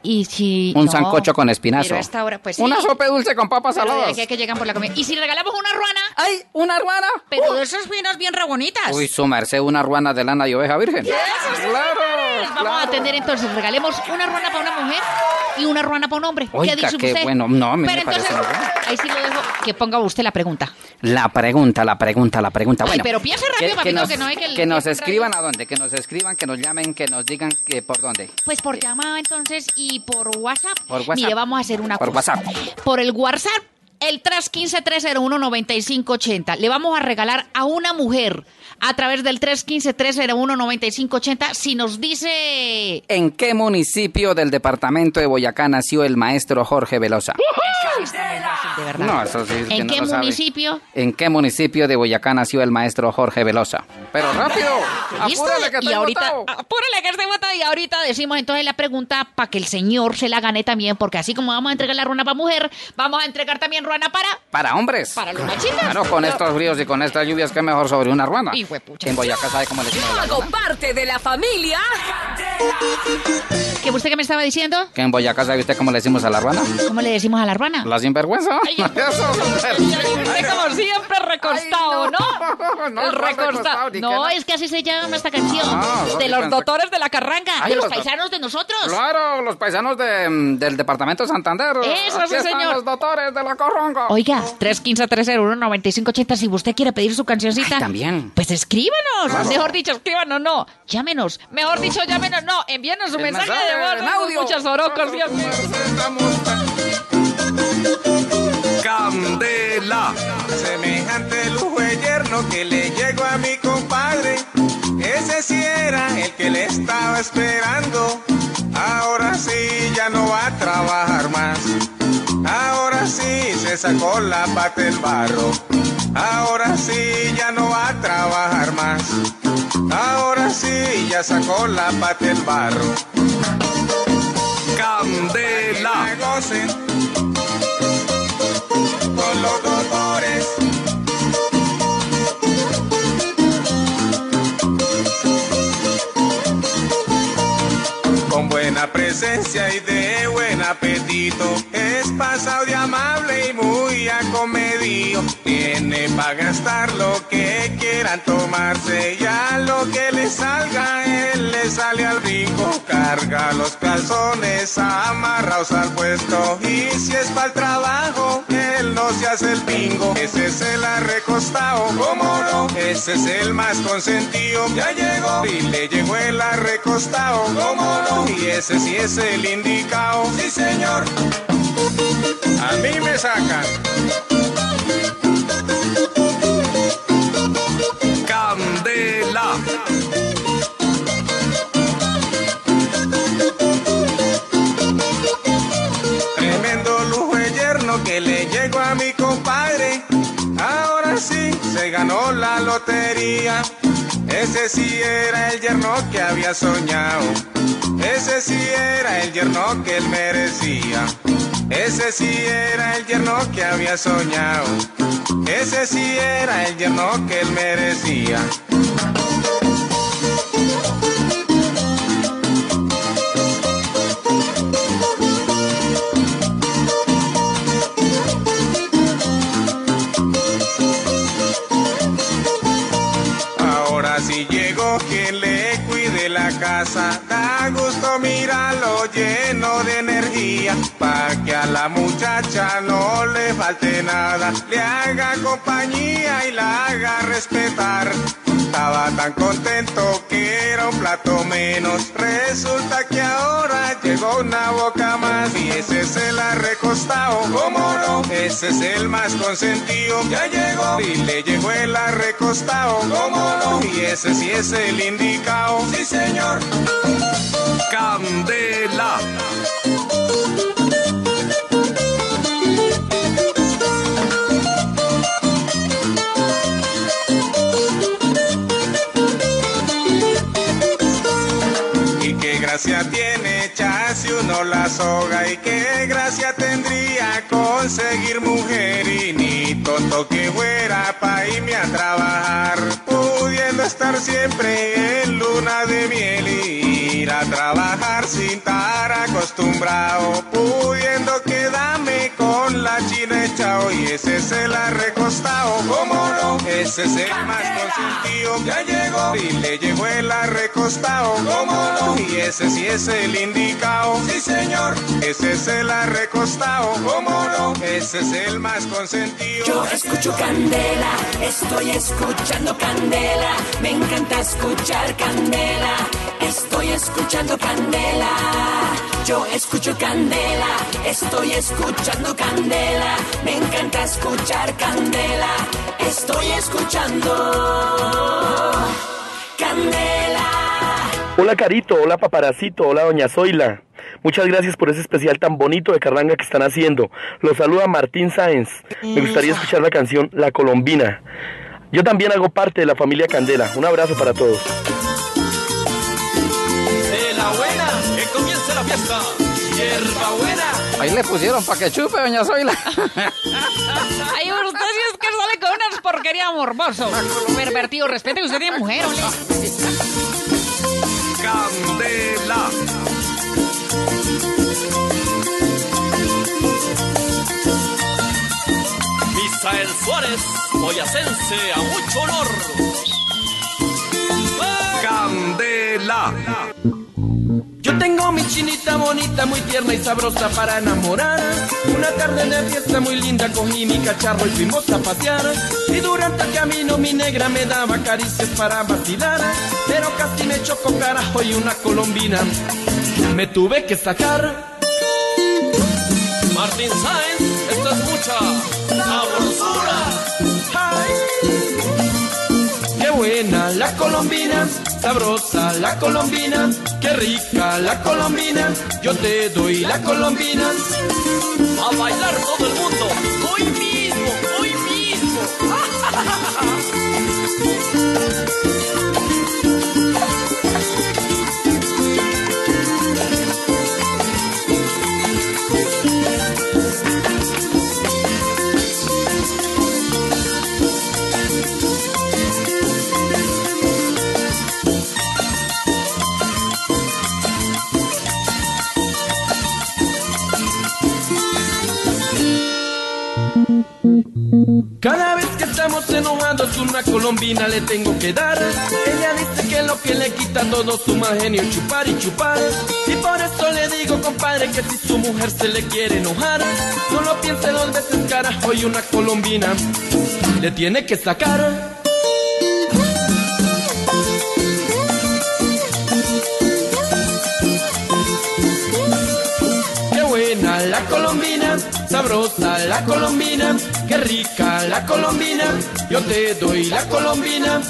Y si... Un no, sancocho con espinazo. Pero pues sí. Una sopa dulce con papas saladas. a que llegan por la comida. ¿Y si regalamos una ruana? ¡Ay, una ruana! Pero de esas finas bien re bonitas. Uy, su merced, una ruana de lana y oveja virgen. Pues Vamos a atender entonces, regalemos una ruana para una mujer y una ruana para un hombre. Oiga, ¿Qué dice qué usted? bueno. No, Pero me parece entonces, bueno. ahí sí lo dejo que ponga usted la pregunta. La pregunta, la pregunta, la pregunta. Ay, Bueno, pero piense rápido, papito, nos, que no hay que el que nos escriban a dónde, que nos escriban, que nos llamen, que nos digan que por dónde. Pues por llamada entonces y por WhatsApp. Por WhatsApp. Mire, vamos a hacer una Por cosa. WhatsApp. Por el WhatsApp, el 315-301-9580. Le vamos a regalar a una mujer a través del 315-301-9580 si nos dice... ¿En qué municipio del departamento de Boyacá nació el maestro Jorge Velosa? De verdad. No, eso sí. es que ¿En qué municipio? ¿En qué municipio de Boyacá nació el maestro Jorge Velosa? Pero rápido, ¿Listo? apúrale que y estoy ahorita, botado. apúrale que estoy botado. Y ahorita decimos entonces la pregunta para que el señor se la gane también, porque así como vamos a entregar la ruana para mujer, vamos a entregar también ruana para... Para hombres. Para los machitos. Claro, con estos fríos y con estas lluvias, ¿qué mejor sobre una ruana? En Boyacá sabe cómo le decimos la Hago parte de la familia. ¿Qué usted qué me estaba diciendo? Que en Boyacá sabe usted cómo le decimos a la ruana. ¿Cómo le decimos a la ruana? La sinvergüenza. [LAUGHS] Eso, mujer. Usted como siempre recostado, ¿no? No, [LAUGHS] El ¿cuál recostado. Ni que No, no. es que así se llama esta canción. Ah, de los pensé- doctores de la carranga, Ay, de los los do- paisanos de nosotros. Claro, los paisanos de, mm, del departamento de Santander. Eso, Aquí sí, están señor. los doctores de la corronga. Oiga, 315-301-9580, si usted quiere pedir su cancioncita. también. Pues escríbanos. Claro. Mejor dicho, escríbanos, no. Llámenos. Mejor dicho, llámenos, no. Envíenos su El mensaje, mensaje de voz. audio. Muchos orocos, Dios mío. Candela. Semejante lujo de yerno que le llegó a mi compadre. Ese sí era el que le estaba esperando. Ahora sí ya no va a trabajar más. Ahora sí se sacó la pata del barro. Ahora sí ya no va a trabajar más. Ahora sí ya sacó la pata del barro. Candela. Que gocen con los presencia y de buen apetito, es pasado de amable y muy acomedido. Tiene para gastar lo que quieran tomarse y a lo que le salga, él le sale al brinco. Carga los calzones amarrados al puesto y si es para el trabajo, él no se hace el pingo. Ese es el arrecostado, ¿cómo no? Ese es el más consentido, ya llegó y le llegó el arrecostado, ¿cómo no? Y ese sí es el indicado, sí señor. A mí me sacan. Candela. Tremendo lujo de yerno que le llegó a mi compadre. Ahora sí se ganó la lotería. Ese sí era el yerno que había soñado. Ese sí era el yerno que él merecía. Ese sí era el yerno que había soñado. Ese sí era el yerno que él merecía. Sí llegó quien le cuide la casa. Da gusto mirarlo lleno de energía. Pa' que a la muchacha no le falte nada. Le haga compañía y la haga respetar. Estaba tan contento que era un plato menos. Resulta que ahora llegó una boca más. Y ese es el arrecostado, ¿cómo no? Ese es el más consentido. Ya llegó y le llegó el arrecostado, ¿cómo no? Y ese sí es el indicado. Sí, señor. Candela. Estar acostumbrado, pudiendo quedarme con la china echao y ese es el arrecostado, ¿cómo no? Ese es el más consentido, ya llegó y le llegó el arrecostado, ¿cómo no? Y ese sí es el indicado, sí señor, ese es el arrecostado, ¿cómo no? Ese es el más consentido. Yo escucho candela, estoy escuchando candela, me encanta escuchar candela, estoy escuchando candela. Yo escucho candela, estoy escuchando candela, me encanta escuchar candela, estoy escuchando candela. Hola Carito, hola Paparacito, hola Doña Zoila. Muchas gracias por ese especial tan bonito de carranga que están haciendo. Los saluda Martín Sáenz. Me gustaría escuchar la canción La Colombina. Yo también hago parte de la familia Candela. Un abrazo para todos. Hierba buena. Ahí le pusieron para que chupe, doña Zoila. [LAUGHS] Ay, usted sí es que sale con unas porquerías morboso. Pervertido, respete que usted tiene mujer, ole. Candela. Misael Suárez, boyacense a mucho honor. Candela. Yo tengo mi chinita bonita, muy tierna y sabrosa para enamorar. Una tarde de fiesta muy linda, cogí mi cacharro y fuimos a pasear. Y durante el camino mi negra me daba caricias para vacilar. Pero casi me chocó carajo y una colombina me tuve que sacar. Martín Sáenz, esto es mucha. La colombina, sabrosa la colombina, qué rica la colombina, yo te doy la colombina. A bailar todo el mundo, hoy colombina le tengo que dar. Ella dice que lo que le quita todo su mal genio chupar y chupar. Y por eso le digo, compadre, que si su mujer se le quiere enojar, no lo piense dos veces, carajo, y una colombina le tiene que sacar. Qué buena la colombina, sabrosa la colombina, qué rica la colombina, yo te doy la colombina.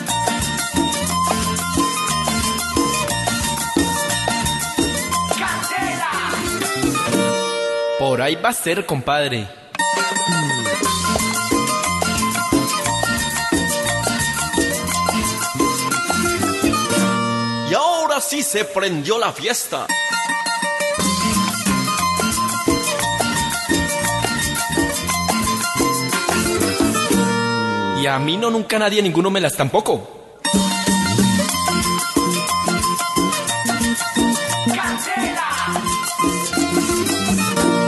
Por ahí va a ser, compadre. Y ahora sí se prendió la fiesta. Y a mí no nunca nadie, ninguno me las tampoco.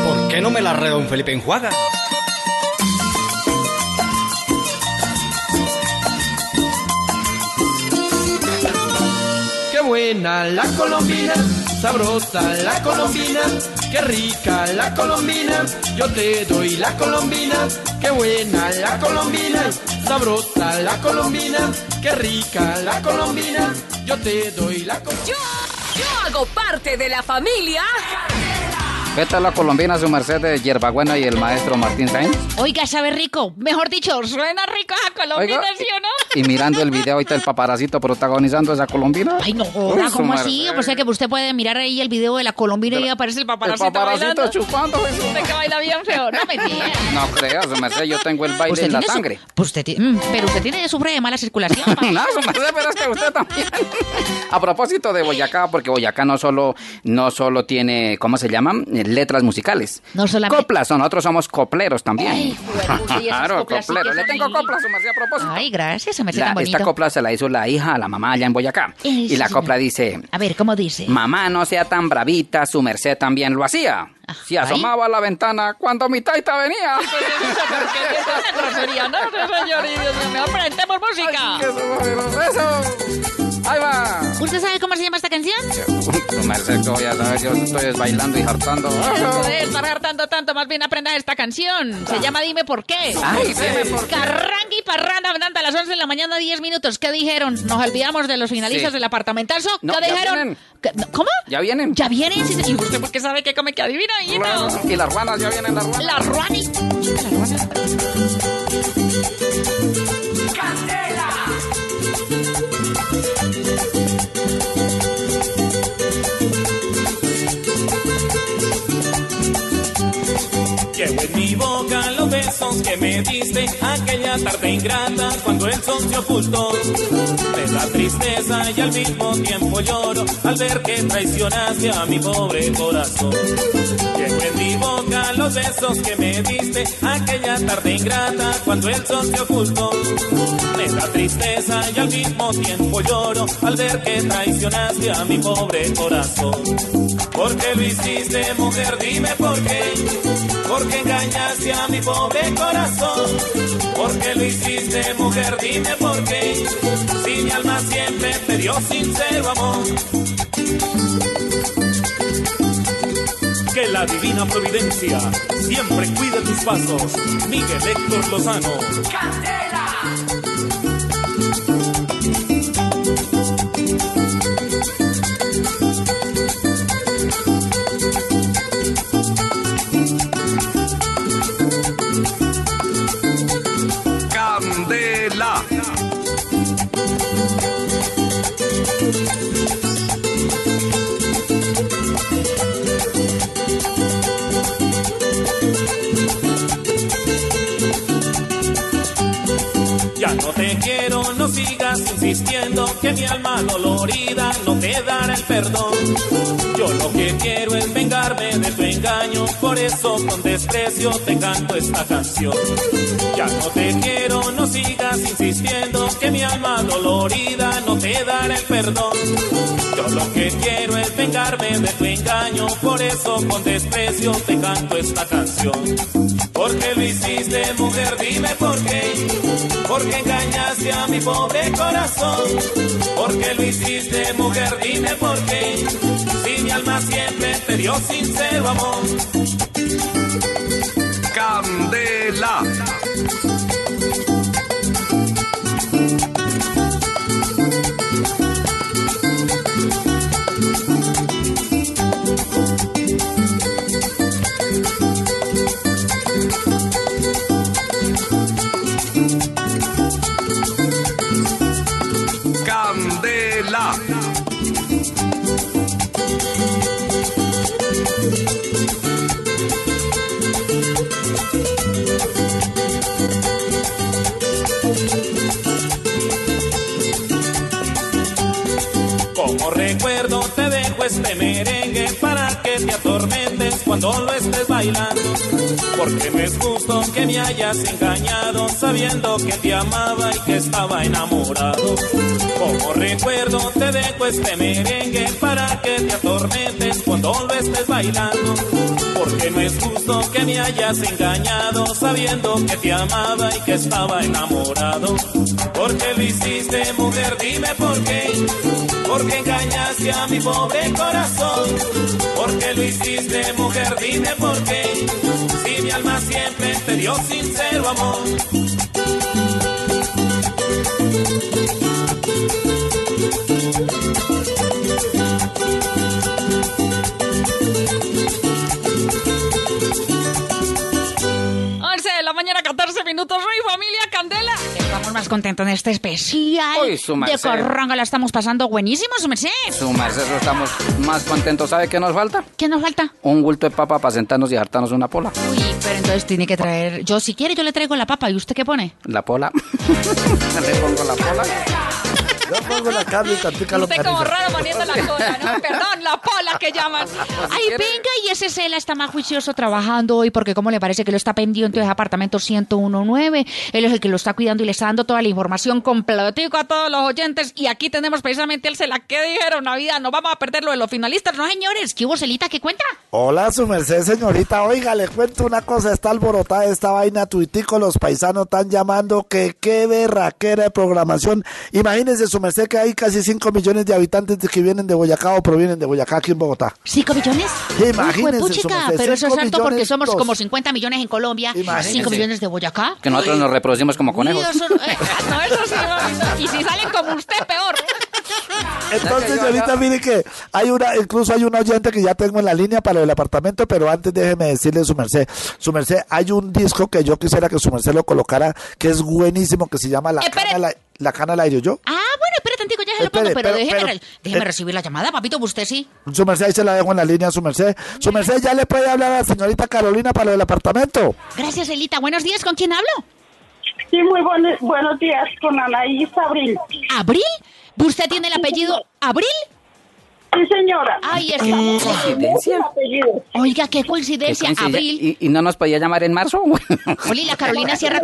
¿Por qué no me la re don Felipe Enjuaga? Qué buena la colombina, sabrosa la colombina, qué rica la colombina, yo te doy la colombina, qué buena la colombina, sabrosa la colombina, qué rica la colombina, yo te doy la colombina. Yo hago parte de la familia. ¿Qué tal la colombina, su merced de Hierbabuena y el maestro Martín Sainz? Oiga, sabe rico. Mejor dicho, suena rico esa colombina, Oiga. ¿sí o no? Y mirando el video, ahorita el paparacito protagonizando esa colombina. Ay, no, su ¿cómo así? O sea que usted puede mirar ahí el video de la colombina y aparece el paparacito, El paparacito bailando. chupando. pues. Usted que baila bien feo. No, mentira. No creas, su merced, yo tengo el baile en la su- sangre. Pues usted tiene- mm, pero usted tiene sufre de mala circulación. [LAUGHS] No, su merced, pero es que usted también. A propósito de Boyacá, porque Boyacá no solo, no solo tiene, ¿cómo se llama? Letras musicales. No solamente. Coplas, no, nosotros somos copleros también. Ay, [LAUGHS] esas claro, sí copleros. Le tengo coplas, su merced, a propósito. Ay, gracias, se me hace La- tan bonito. esta copla se la hizo la hija a la mamá allá en Boyacá. Eso, y la sí, copla dice... A ver, ¿cómo dice? Mamá, no sea tan bravita, su merced también lo hacía. Si asomaba a la ventana cuando mi taita venía. Una grosería, no, señor, y Dios mío, aprendemos música. Eso. Ahí va. ¿Usted sabe cómo se llama esta canción? Merced, que voy a saber, yo estoy bailando y hartando. De estar hartando tanto, más bien aprenda esta canción. Se llama Dime por qué. Ay, dime por qué. Carrangui parranda, andando a las 11 de la mañana, 10 minutos. ¿Qué dijeron? Nos olvidamos de los finalistas Sí. del apartamentazo. No, ¿Qué ya dijeron? vienen. ¿Qué- no, ¿Cómo? ¿Ya vienen? ¿Ya vienen? ¿Y usted por qué sabe que come que adivina, Claro. hijito? Y las ruanas, ya vienen las ruanas. La Ruani. Chica, la Ruani. Llevo en mi boca los besos que me diste aquella tarde ingrata cuando el sol se ocultó. Me da tristeza y al mismo tiempo lloro al ver que traicionaste a mi pobre corazón. Llevo en mi boca los besos que me diste aquella tarde ingrata cuando el sol se ocultó. Me da tristeza y al mismo tiempo lloro al ver que traicionaste a mi pobre corazón. ¿Por qué lo hiciste, mujer? Dime por qué. Porque engañaste a mi pobre corazón. ¿Por qué lo hiciste, mujer? Dime por qué. Si mi alma siempre te dio sincero amor. Que la divina providencia siempre cuide tus pasos. Miguel Héctor Lozano. Candela. Te quiero, no sigas insistiendo que mi alma dolorida no te dará el perdón. Yo lo que quiero es por eso con desprecio te canto esta canción. Ya no te quiero, no sigas insistiendo que mi alma dolorida no te dará el perdón. Yo lo que quiero es vengarme de tu engaño, por eso con desprecio te canto esta canción. ¿Por qué lo hiciste, mujer? Dime por qué. Porque engañaste a mi pobre corazón. ¿Por qué lo hiciste, mujer? Dime por qué. Si mi alma siempre te dio sincero amor. Candela. Cuando lo estés bailando. Porque no es justo que me hayas engañado sabiendo que te amaba y que estaba enamorado. Como recuerdo te dejo este merengue para que te atormentes cuando lo estés bailando. Porque no es justo que me hayas engañado sabiendo que te amaba y que estaba enamorado. Porque lo hiciste, mujer, dime por qué. Porque engañaste a mi pobre corazón. Porque lo hiciste, mujer, dime por qué. Si mi alma siempre te dio sincero amor. Más contentos en este especial Uy, su de merced. Corronga. La estamos pasando buenísimo, su merced. Su merced, eso estamos más contentos. ¿Sabe qué nos falta? ¿Qué nos falta? Un bulto de papa para sentarnos y hartarnos una pola. Uy, pero entonces tiene que traer. Yo, si quiere, yo le traigo la papa. ¿Y usted qué pone? La pola. [LAUGHS] Le pongo la pola. Yo pongo la carne y tantica lo Usted como raro poniendo la cola, ¿no? [LAUGHS] Perdón, la pola. [LAUGHS] que llaman. [LAUGHS] Ay, venga, y ese Cela está más juicioso trabajando hoy porque como le parece que lo está pendiente de apartamento 1019. Él es el que lo está cuidando y le está dando toda la información completico a todos los oyentes. Y aquí tenemos precisamente el Cela. ¿Qué dijeron, Navidad? No vamos a perder lo de los finalistas, ¿no, señores? ¿Qué hubo, Celita? ¿Qué cuenta? Hola, su merced, señorita. Oiga, le cuento una cosa. Está alborotada esta vaina tuitico. Los paisanos están llamando que qué berraquera de programación. Imagínense, su merced, que hay casi 5 millones de habitantes que vienen de Boyacá o provienen de Boyacá aquí en Bogotá. ¿Cinco millones? Imagínense, Uy, puchica, pero eso es alto porque somos dos. como 50 millones en Colombia, Imagínense. 5 millones de Boyacá. Que nosotros nos reproducimos como Uy, conejos. eso, eh, [LAUGHS] no, eso sí. Y si salen como usted, peor. Entonces, señorita, mire que hay una, incluso hay un oyente que ya tengo en la línea para el apartamento, pero antes déjeme decirle su merced, su merced, hay un disco que yo quisiera que su merced lo colocara, que es buenísimo, que se llama La Espere. Cana, la, la Cana al aire, ¿yo? Ah, bueno, espere tantico, ya se lo pongo, pero, pero- déjeme, pero- re- déjeme eh. recibir la llamada, papito, usted sí. Su merced, ahí se la dejo en la línea, su merced. Su merced, ya le puede hablar a la señorita Carolina para lo del apartamento. Gracias, Elita. Buenos días, ¿con quién hablo? Sí, muy buen- buenos días, con Anaís Abril. ¿Abril? ¿Usted tiene el apellido Abril? Sí, señora. Ay, es ¿Coincidencia? Oiga, qué Qué coincidencia. Abril. ¿Y, y no nos podía llamar en marzo? [LAUGHS] Oli, la Carolina Sierra.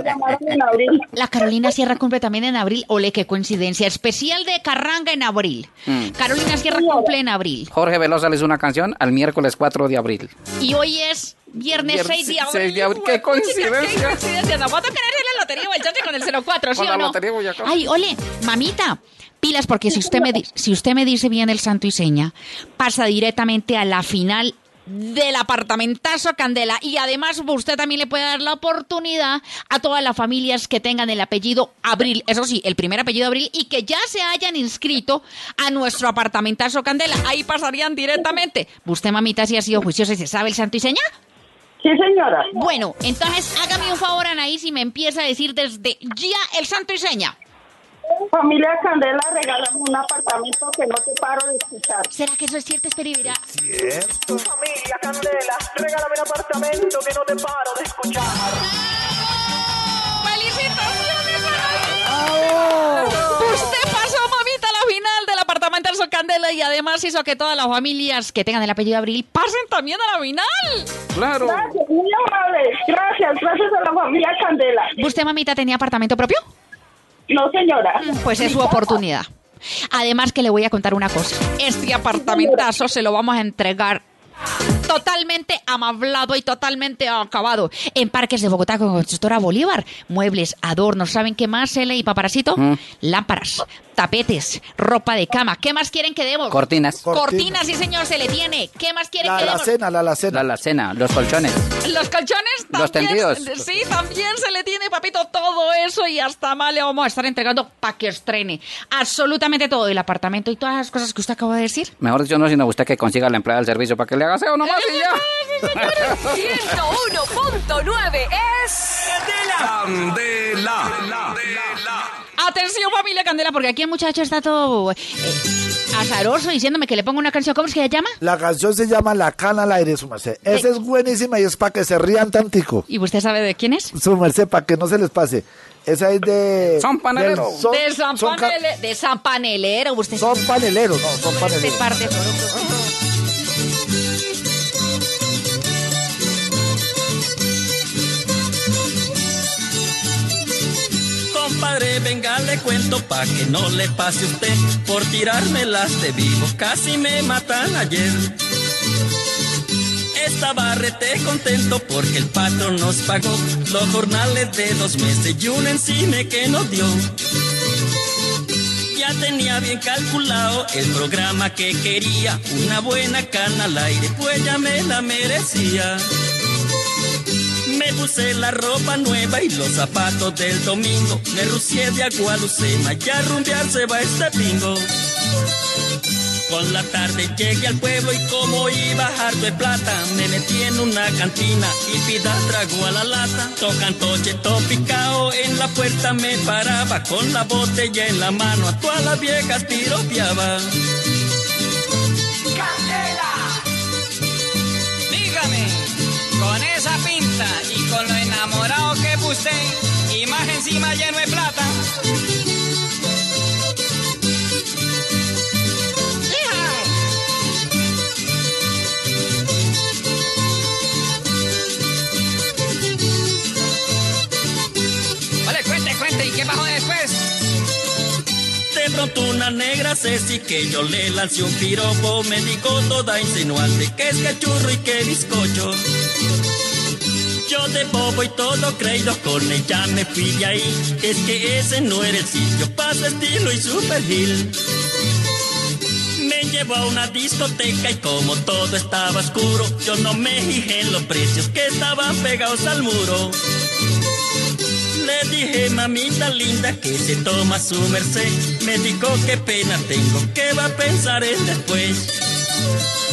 La Carolina Sierra cumple también en abril. Ole, qué coincidencia. Especial de Carranga en abril. Mm. Carolina Sierra cumple en abril. Jorge Velosa les hizo una canción al miércoles 4 de abril. Y hoy es viernes, Viernes 6 de abril. 6 de abril. ¡Qué coincidencia! ¡Qué coincidencia! Va a la lotería o el con el 04, ¿sí Con la o no? lotería Boyacá. Ay, ole, mamita. Pilas, porque si usted, me si usted me dice bien el santo y seña, pasa directamente a la final del apartamentazo Candela. Y además usted también le puede dar la oportunidad a todas las familias que tengan el apellido Abril, eso sí, el primer apellido Abril, y que ya se hayan inscrito a nuestro apartamentazo Candela. Ahí pasarían directamente. ¿Usted, mamita, si ha sido juiciosa y se sabe el santo y seña? Sí, señora. Bueno, entonces hágame un favor, Anaís, y me empieza a decir desde ya el santo y seña. Familia Candela, regálame un apartamento que no te paro de escuchar. ¿Será que eso es cierto? Verá. Cierto. Familia Candela, regálame un apartamento que no te paro de escuchar. ¡Felicitaciones! Usted pasó, mamita, a la final del apartamento del Candela y además hizo que todas las familias que tengan el apellido Abril pasen también a la final. Claro. Gracias, muy amable. Gracias, gracias a la familia Candela. ¿Usted, mamita, tenía apartamento propio? No, señora. Pues es su oportunidad. Además que le voy a contar una cosa. Este apartamentazo se lo vamos a entregar Totalmente amablado y totalmente acabado. En Parques de Bogotá con Constructora Bolívar. Muebles, adornos, ¿saben qué más, Ele y Paparacito? Mm. Lámparas, tapetes, ropa de cama. ¿Qué más quieren que demos? Cortinas. Cortinas, sí, señor, se le tiene. ¿Qué más quieren La que demos? alacena, la alacena. La alacena, los colchones. Los colchones también. Los tendidos. Sí, también se le tiene, papito, todo eso y hasta más le vamos a estar entregando para que estrene. Absolutamente todo. El apartamento y todas las cosas que usted acaba de decir. Mejor dicho, no, sino usted que consiga la empleada del servicio para que le haga aseo nomás. 101.9 es... Candela. Atención, familia Candela, porque aquí el muchacho está todo eh, azaroso diciéndome que le ponga una canción. ¿Cómo es que se llama? La canción se llama La Cana al aire, su merced. Esa es buenísima y es para que se rían tantico. ¿Y usted sabe de quién es? Su merced, para que no se les pase. Esa es de... Son panelero. del son- de, San son Panele- de San Panelero. Usted Son paneleros, no, son este paneleros. par de Compadre, venga, le cuento pa' que no le pase usted por tirármelas de vivo. Casi me matan ayer. Estaba rete contento porque el patrón nos pagó los jornales de dos meses y un encime que nos dio. Ya tenía bien calculado el programa que quería, una buena cana al aire, pues ya me la merecía. Me puse la ropa nueva y los zapatos del domingo. Me rucié de Agualucema, ya a rumbear se va este pingo. Con la tarde llegué al pueblo y como iba harto de plata, me metí en una cantina y pida trago a la lata. Tocan toche, picao, en la puerta me paraba, con la botella en la mano, a todas las viejas piropeaba. Dígame, con esa y con lo enamorado que puse, y más encima lleno de plata. pronto una negra Ceci que yo le lancé un piropo, me dijo toda insinuante que es cachurro y que bizcocho. Yo de bobo y todo creído con ella me fui de ahí, es que ese no era el sitio para estilo y super hill. Me llevó a una discoteca y como todo estaba oscuro, yo no me fijé en los precios que estaban pegados al muro. Le dije, mamita linda, que se toma su merced. Me dijo, qué pena tengo, que va a pensar él después.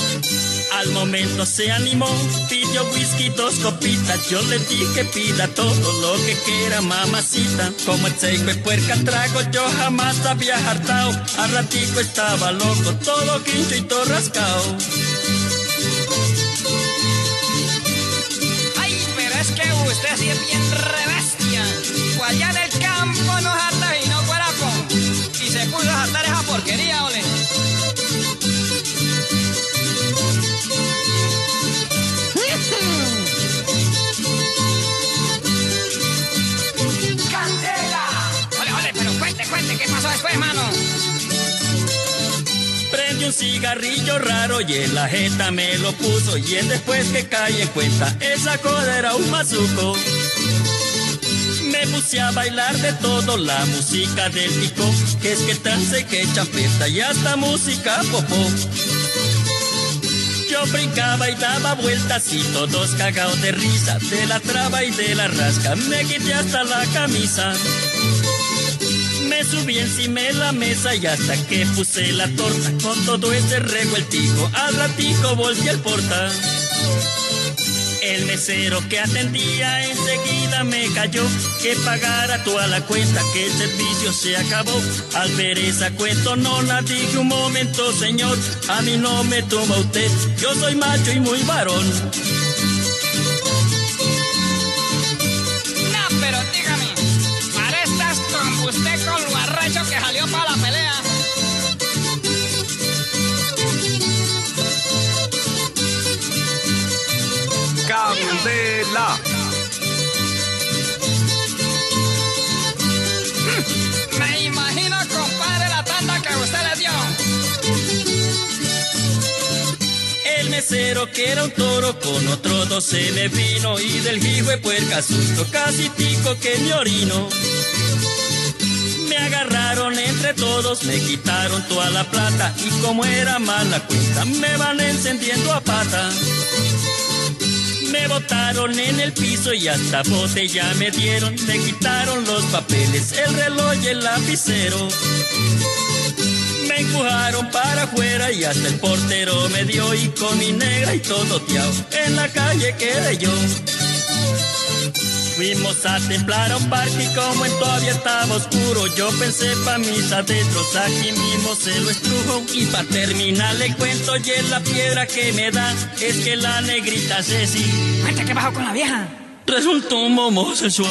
Al momento se animó, pidió whisky, dos copitas. Yo le dije, pida todo lo que quiera, mamacita. Como el seco puerca trago, yo jamás había hartado. Al ratico estaba loco, todo quincho y todo rascado. Ay, pero es que usted sí es bien rebestia. Cigarrillo raro y en la jeta me lo puso. Y él después que cae en cuenta, esa coda era un mazuco. Me puse a bailar de todo, la música del pico, que es que trance, que champeta y hasta música popó. Yo brincaba y daba vueltas y todos cagados de risa, de la traba y de la rasca, me quité hasta la camisa. Me subí encima de la mesa y hasta que puse la torta con todo ese revueltijo, al ratico volví al porta. El mesero que atendía enseguida me cayó que pagara toda la cuenta que el servicio se acabó. Al ver esa cuenta no la dije un momento, señor, a mí no me toma usted, yo soy macho y muy varón. Candela. Me imagino, compadre, la tanda que usted le dio. El mesero que era un toro con otro dos se me vino y del hijo de puerca susto casi pico que me orino. Me agarraron entre todos, me quitaron toda la plata y como era mala cuenta me van encendiendo a pata. Me botaron en el piso y hasta botella me dieron, me quitaron los papeles, el reloj y el lapicero. Me empujaron para afuera y hasta el portero me dio y con mi negra y todo tiao en la calle quedé yo. Fuimos a templar a un parque y como en todavía estaba oscuro, yo pensé pa' mis adentros, aquí mismo se lo estrujo. Y pa' terminar le cuento y en la piedra que me da, es que la negrita Ceci. Cuenta que bajó con la vieja. Resultó un homosexual.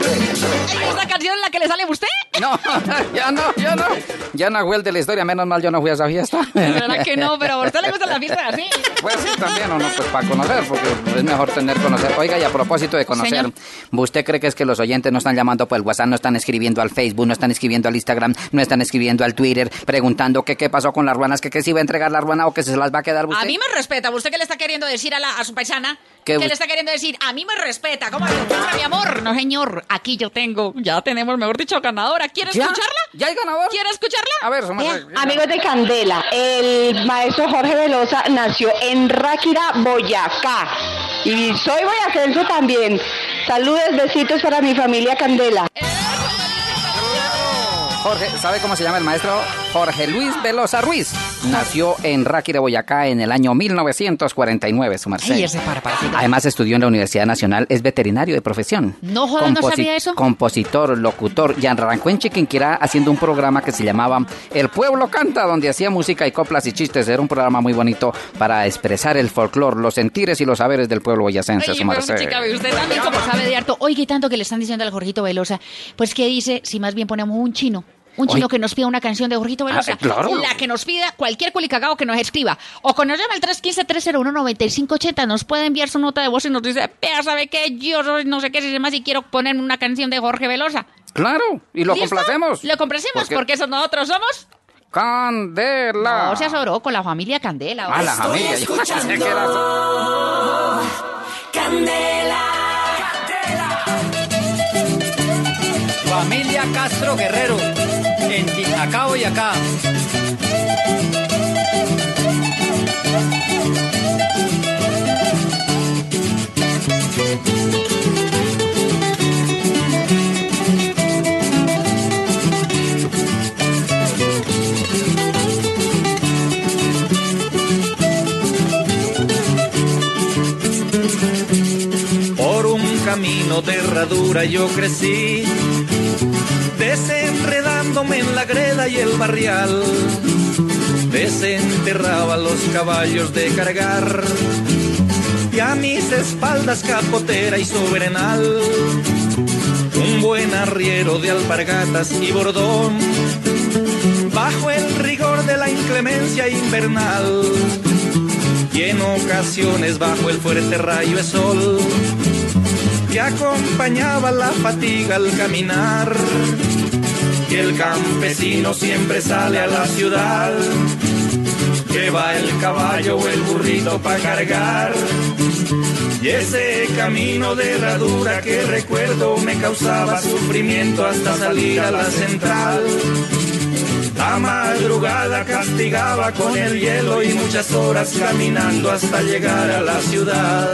¿Es la canción en la que le sale a usted? No, [LAUGHS] ya no, ya no. Ya no fue el de la historia, menos mal yo no fui a esa fiesta. De verdad que no, pero a usted le gusta la fiesta así. Pues sí, también, o no, pues para conocer, porque es mejor tener conocer. Oiga, y a propósito de conocer, Señor. ¿usted cree que es que los oyentes no están llamando por el WhatsApp, no están escribiendo al Facebook, no están escribiendo al Instagram, no están escribiendo al Twitter, preguntando que qué pasó con las ruanas, que qué se iba a entregar la ruana o que se las va a quedar usted? A mí me respeta. ¿Usted qué le está queriendo decir a, la, a su paisana? ¿Qué ¿Qué, bu- le está queriendo decir? A mí me respeta. ¿Cómo le encuentra, mi amor? No, señor. Aquí yo tengo. Ya tenemos, mejor dicho, ganadora. ¿Quiere ¿Ya? escucharla? ¿Ya hay ganador? ¿Quiere escucharla? A ver, somos... Amigos de Candela, el maestro Jorge Velosa nació en Ráquira, Boyacá. Y soy boyacense también. Saludos, besitos para mi familia Candela. Jorge, ¿sabe cómo se llama el maestro? Jorge Luis Velosa Ruiz. Nació en Ráquira, Boyacá, en el año 1949, su merced. Ay, ese para, para. Además estudió en la Universidad Nacional, es veterinario de profesión. No joda, no sabía eso. Compositor, locutor, y arrancó en Chiquinquirá haciendo un programa que se llamaba El Pueblo Canta, donde hacía música y coplas y chistes. Era un programa muy bonito para expresar el folclore, los sentires y los saberes del pueblo boyacense, Ay, su merced. chica, usted también como sabe de harto. Y tanto que le están diciendo al Jorgito Velosa. Pues, ¿qué dice si más bien ponemos un chino? Un chino que nos pida una canción de Jorgito Velosa. Ah, claro. La que nos pida cualquier culicagao que nos escriba. O que nos llame al 315-301-9580. Nos puede enviar su nota de voz y nos dice, vea, ¿sabe qué? Yo soy no sé qué, si más y quiero poner una canción de Jorge Velosa. Claro, y lo ¿Listo? complacemos. Lo complacemos Porque- porque eso nosotros somos. Candela. No seas oroco, la familia Candela. Ah, la familia. Que era Candela. Familia Castro Guerrero, en Titacao y acá. Por un camino de herradura yo crecí, en la greda y el barrial. Desenterraba los caballos de cargar y a mis espaldas capotera y sobrenal. Un buen arriero de alpargatas y bordón, bajo el rigor de la inclemencia invernal y en ocasiones bajo el fuerte rayo de sol que acompañaba la fatiga al caminar. Y el campesino siempre sale a la ciudad, que va el caballo o el burrito para cargar. Y ese camino de herradura que recuerdo me causaba sufrimiento hasta salir a la central. La madrugada castigaba con el hielo y muchas horas caminando hasta llegar a la ciudad.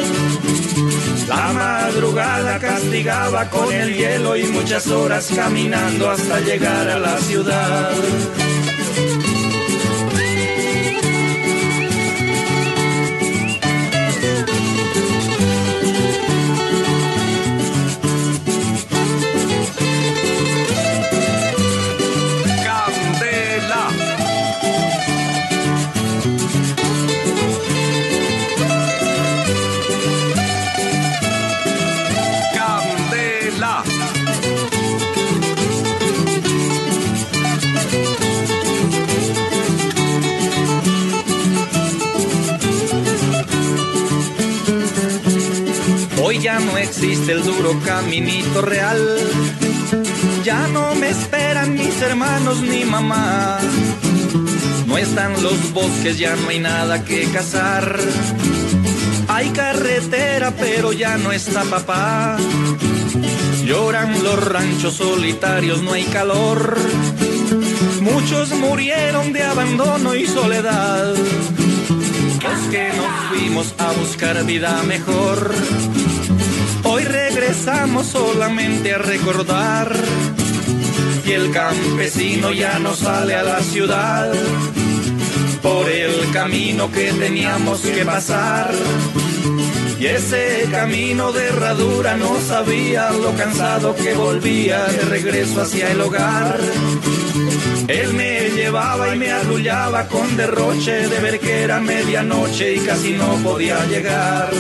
La madrugada castigaba con el hielo y muchas horas caminando hasta llegar a la ciudad. No existe el duro caminito real. Ya no me esperan mis hermanos ni mamá. No están los bosques, ya no hay nada que cazar. Hay carretera, pero ya no está papá. Lloran los ranchos solitarios, no hay calor. Muchos murieron de abandono y soledad. Que nos fuimos a buscar vida mejor. Hoy regresamos solamente a recordar. Y el campesino ya no sale a la ciudad por el camino que teníamos que pasar. Y ese camino de herradura no sabía lo cansado que volvía de regreso hacia el hogar. Él me llevaba y me arrullaba con derroche de ver que era medianoche y casi no podía llegar.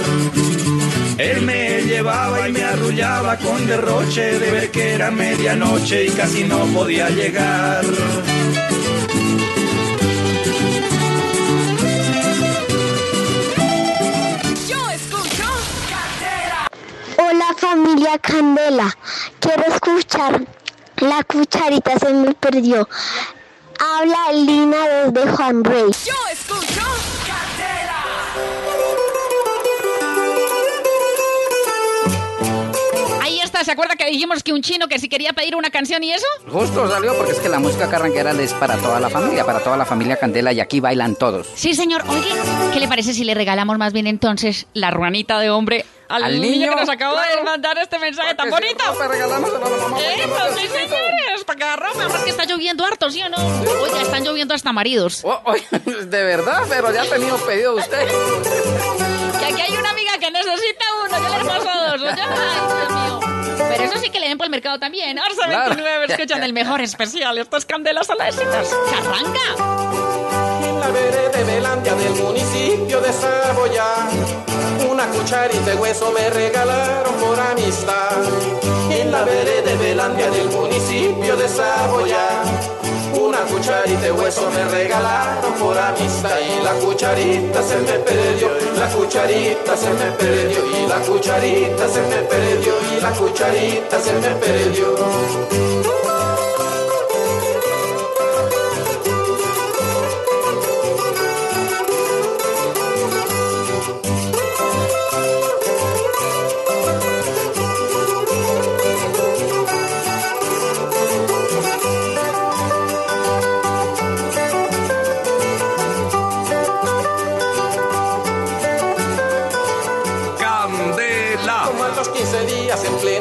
Él me llevaba y me arrullaba con derroche de ver que era medianoche y casi no podía llegar. Yo escucho Hola familia Candela, quiero escuchar La cucharita se me perdió. Habla Lina desde Juan Rey. Yo escucho Ahí está, ¿se acuerda que dijimos que un chino que si quería pedir una canción y eso? Justo salió porque es que la música carranquera es para toda la familia, para toda la familia Candela y aquí bailan todos. Sí, señor. Oye, ¿qué le parece si le regalamos más bien entonces la ruanita de hombre al, Al niño, niño, que nos acaba de claro. mandar este mensaje tan bonito? a la mamá, Eso, que sí, señores, para que que está lloviendo harto, ¿sí o no? Oye, están lloviendo hasta maridos. [LAUGHS] De verdad, pero ya ha tenido pedido usted. Que aquí hay una amiga que necesita uno, yo le paso dos. Oye, ay, Dios mío. Pero eso sí que le den por el mercado también. Arsa Claro. 29, escuchan el mejor especial. Esto es Candelas a las éxitos. ¡Carranga! La vereda de Belandia del municipio de Saboya, una cucharita de hueso me regalaron por amistad. En la vereda de Belandia del municipio de Saboya, Una cucharita de hueso me regalaron por amistad y la cucharita se me perdió, la cucharita se me perdió y la cucharita se me perdió y la cucharita se me perdió.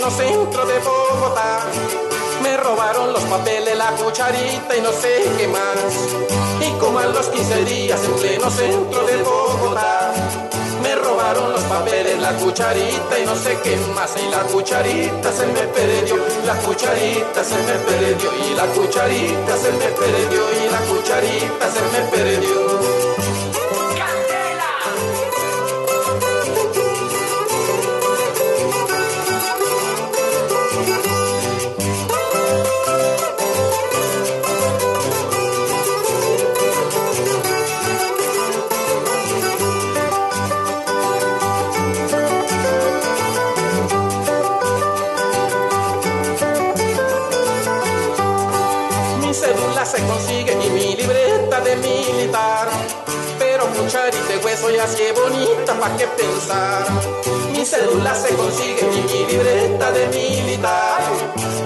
Pleno centro de Bogotá. Me robaron los papeles, la cucharita y no sé qué más. Y como a los 15 días en pleno centro de Bogotá. Me robaron los papeles, la cucharita y no sé qué más. Y la cucharita se me perdió, la cucharita se me perdió. Y la cucharita se me perdió, y la cucharita se me perdió. Mi cédula se consigue y mi libreta de militar.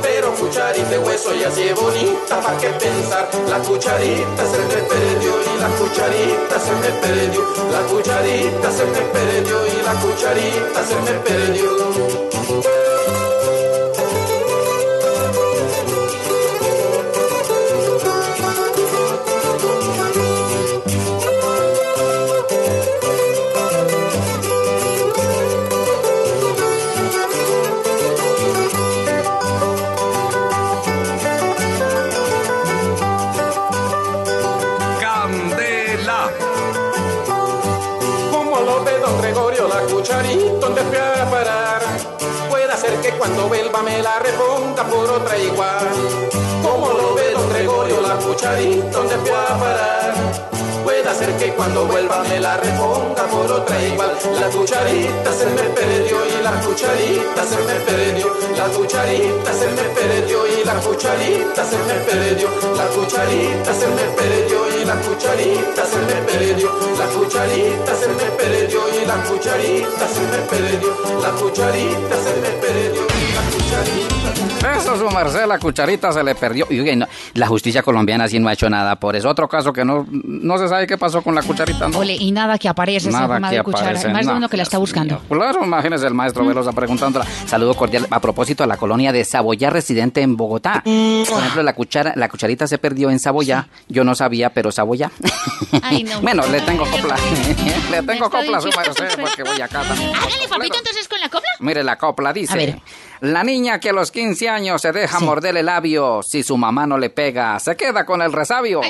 Pero cucharita de hueso y así es bonita, ¿pa' qué pensar? La cucharita se me perdió y la cucharita se me perdió. La cucharita se me perdió y la cucharita se me perdió. La reponga por otra igual. Como lo ve don Gregorio, la cucharita donde fui a parar. Puede ser que cuando vuelva me la reponga por otra igual. La cucharita se me perdió y la cucharita se me perdió. La cucharita se me perdió y la cucharita se me perdió. La cucharita se me perdió y la cucharita se me perdió. La cucharita se me perdió y la cucharita se me perdió. La cucharita se me perdió. Eso, su merced, la cucharita se le perdió. Y oye, no, la justicia colombiana sí no ha hecho nada por eso. Otro caso que no, no se sabe qué pasó con la cucharita. ¿no? Ole, y nada que aparece esa Nada forma que de cuchara. aparece, Más de no, uno que la está buscando. Claro, imagínese el maestro Velosa preguntándola. Saludo cordial a propósito a la colonia de Saboyá, residente en Bogotá. Por ejemplo, la cuchara, la cucharita se perdió en Saboyá. Yo no sabía, pero Saboyá. Ay, no. [LAUGHS] bueno, le tengo copla. [LAUGHS] [LAUGHS] le tengo copla a su merced, porque voy acá también. Hágale, papito, entonces con la copla. Mire, la copla dice. A ver. La niña que a los 15 años se deja morder el labio, si su mamá no le pega, se queda con el resabio. [LAUGHS]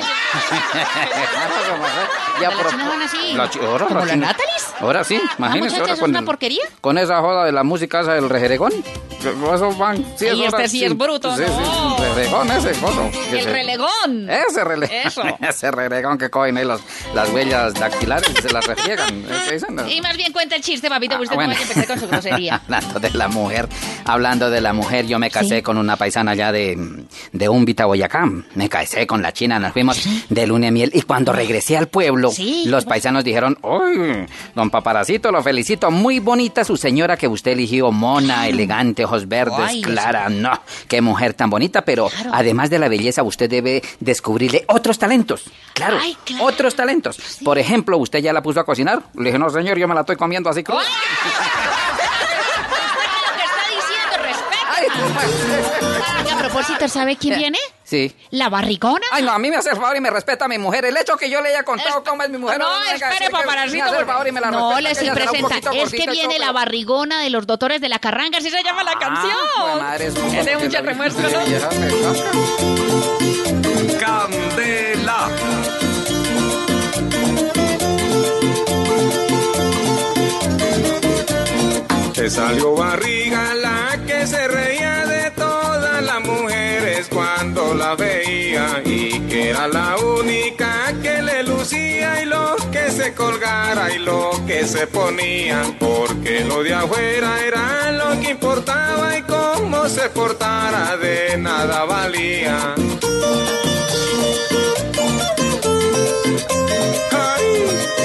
Ya, pero- chinas van así. La ahora, ¿Como la Natalis? Ahora sí, ¿La imagínese. muchacha ahora es con, una porquería? con esa joda de la música esa del rejeregón. Eso van. Sí, Y este sí es bruto, Sí, ¿no? sí, reregón ese, coso. El se- relegón. Ese relegón. Eso. [LAUGHS] ese relegón que cogen ahí los, las huellas dactilares y se las refriegan. ¿eh? ¿Qué dicen? Y más bien cuenta el chiste, papito, porque usted bueno. no vaya a empezar con su grosería. [LAUGHS] Hablando de la mujer, hablando de la mujer, yo me casé con una paisana allá de, de Úmbita, Boyacá. Me casé con la china, nos fuimos de luna de miel. Y cuando regresé al pueblo, los paisanos dijeron, ¡Uy, don Paparacito, lo felicito! Muy bonita su señora que usted eligió, mona, elegante, ojos verdes, Ay, clara. No, qué mujer tan bonita, pero además de la belleza, usted debe descubrirle otros talentos. Claro, otros talentos. Por ejemplo, ¿usted ya la puso a cocinar? Le dije, no, señor, yo me la estoy comiendo así cruda. Y a propósito, ¿sabe quién viene? Sí. La barrigona. Ay, no, a mí me hace el favor y me respeta a mi mujer. El hecho que yo le haya contado cómo es mi mujer. No, espere, paparacito. me hace el favor y me la No, respeta, le estoy ella será un presenta. poquito Es que viene la barrigona de los doctores de la carranga, así se llama la canción. pero- madre, es un Ese es un poco que charremuerzo, la- ¿no? Candela. Te salió barriga la que se reía mujeres cuando la veía y que era la única que le lucía y lo que se colgara y lo que se ponía, porque lo de afuera era lo que importaba y cómo se portara de nada valía. Ay.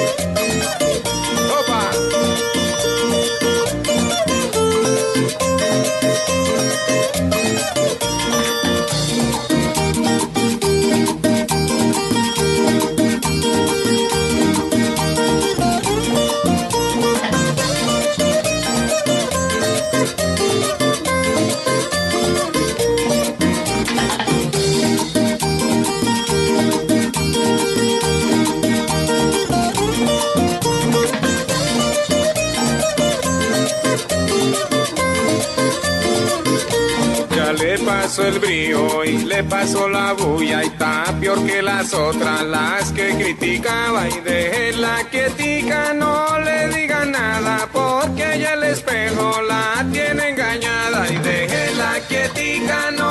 El brío y le pasó la bulla y está peor que las otras, las que criticaba y déjela quietica, no le diga nada porque ya el espejo la tiene engañada y déjela quietica, no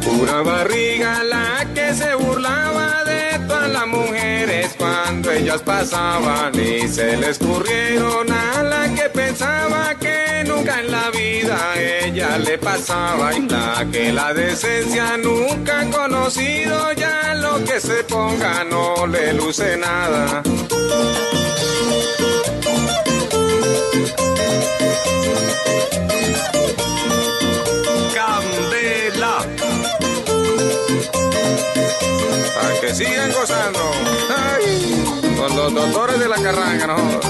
pura barriga la que se burlaba de todas las mujeres cuando ellas pasaban y se les escurrieron a la que pensaba que nunca en la vida ella le pasaba y la que la decencia nunca ha conocido ya lo que se ponga no le luce nada. Candela. Para que sigan gozando. Con los doctores de la carranga, no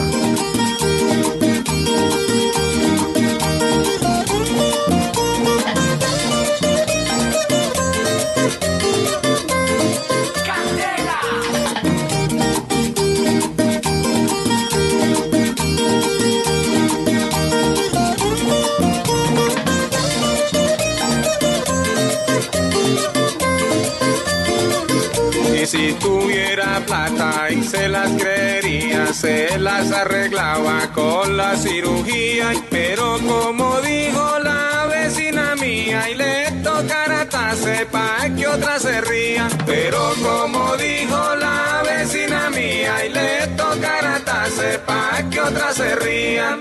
si tuviera plata y se las creería, se las arreglaba con la cirugía. Pero como dijo la vecina mía, y le tocara tase pa' que otra se ría. Pero como dijo la vecina mía, y le tocara tase pa' que otra se ría.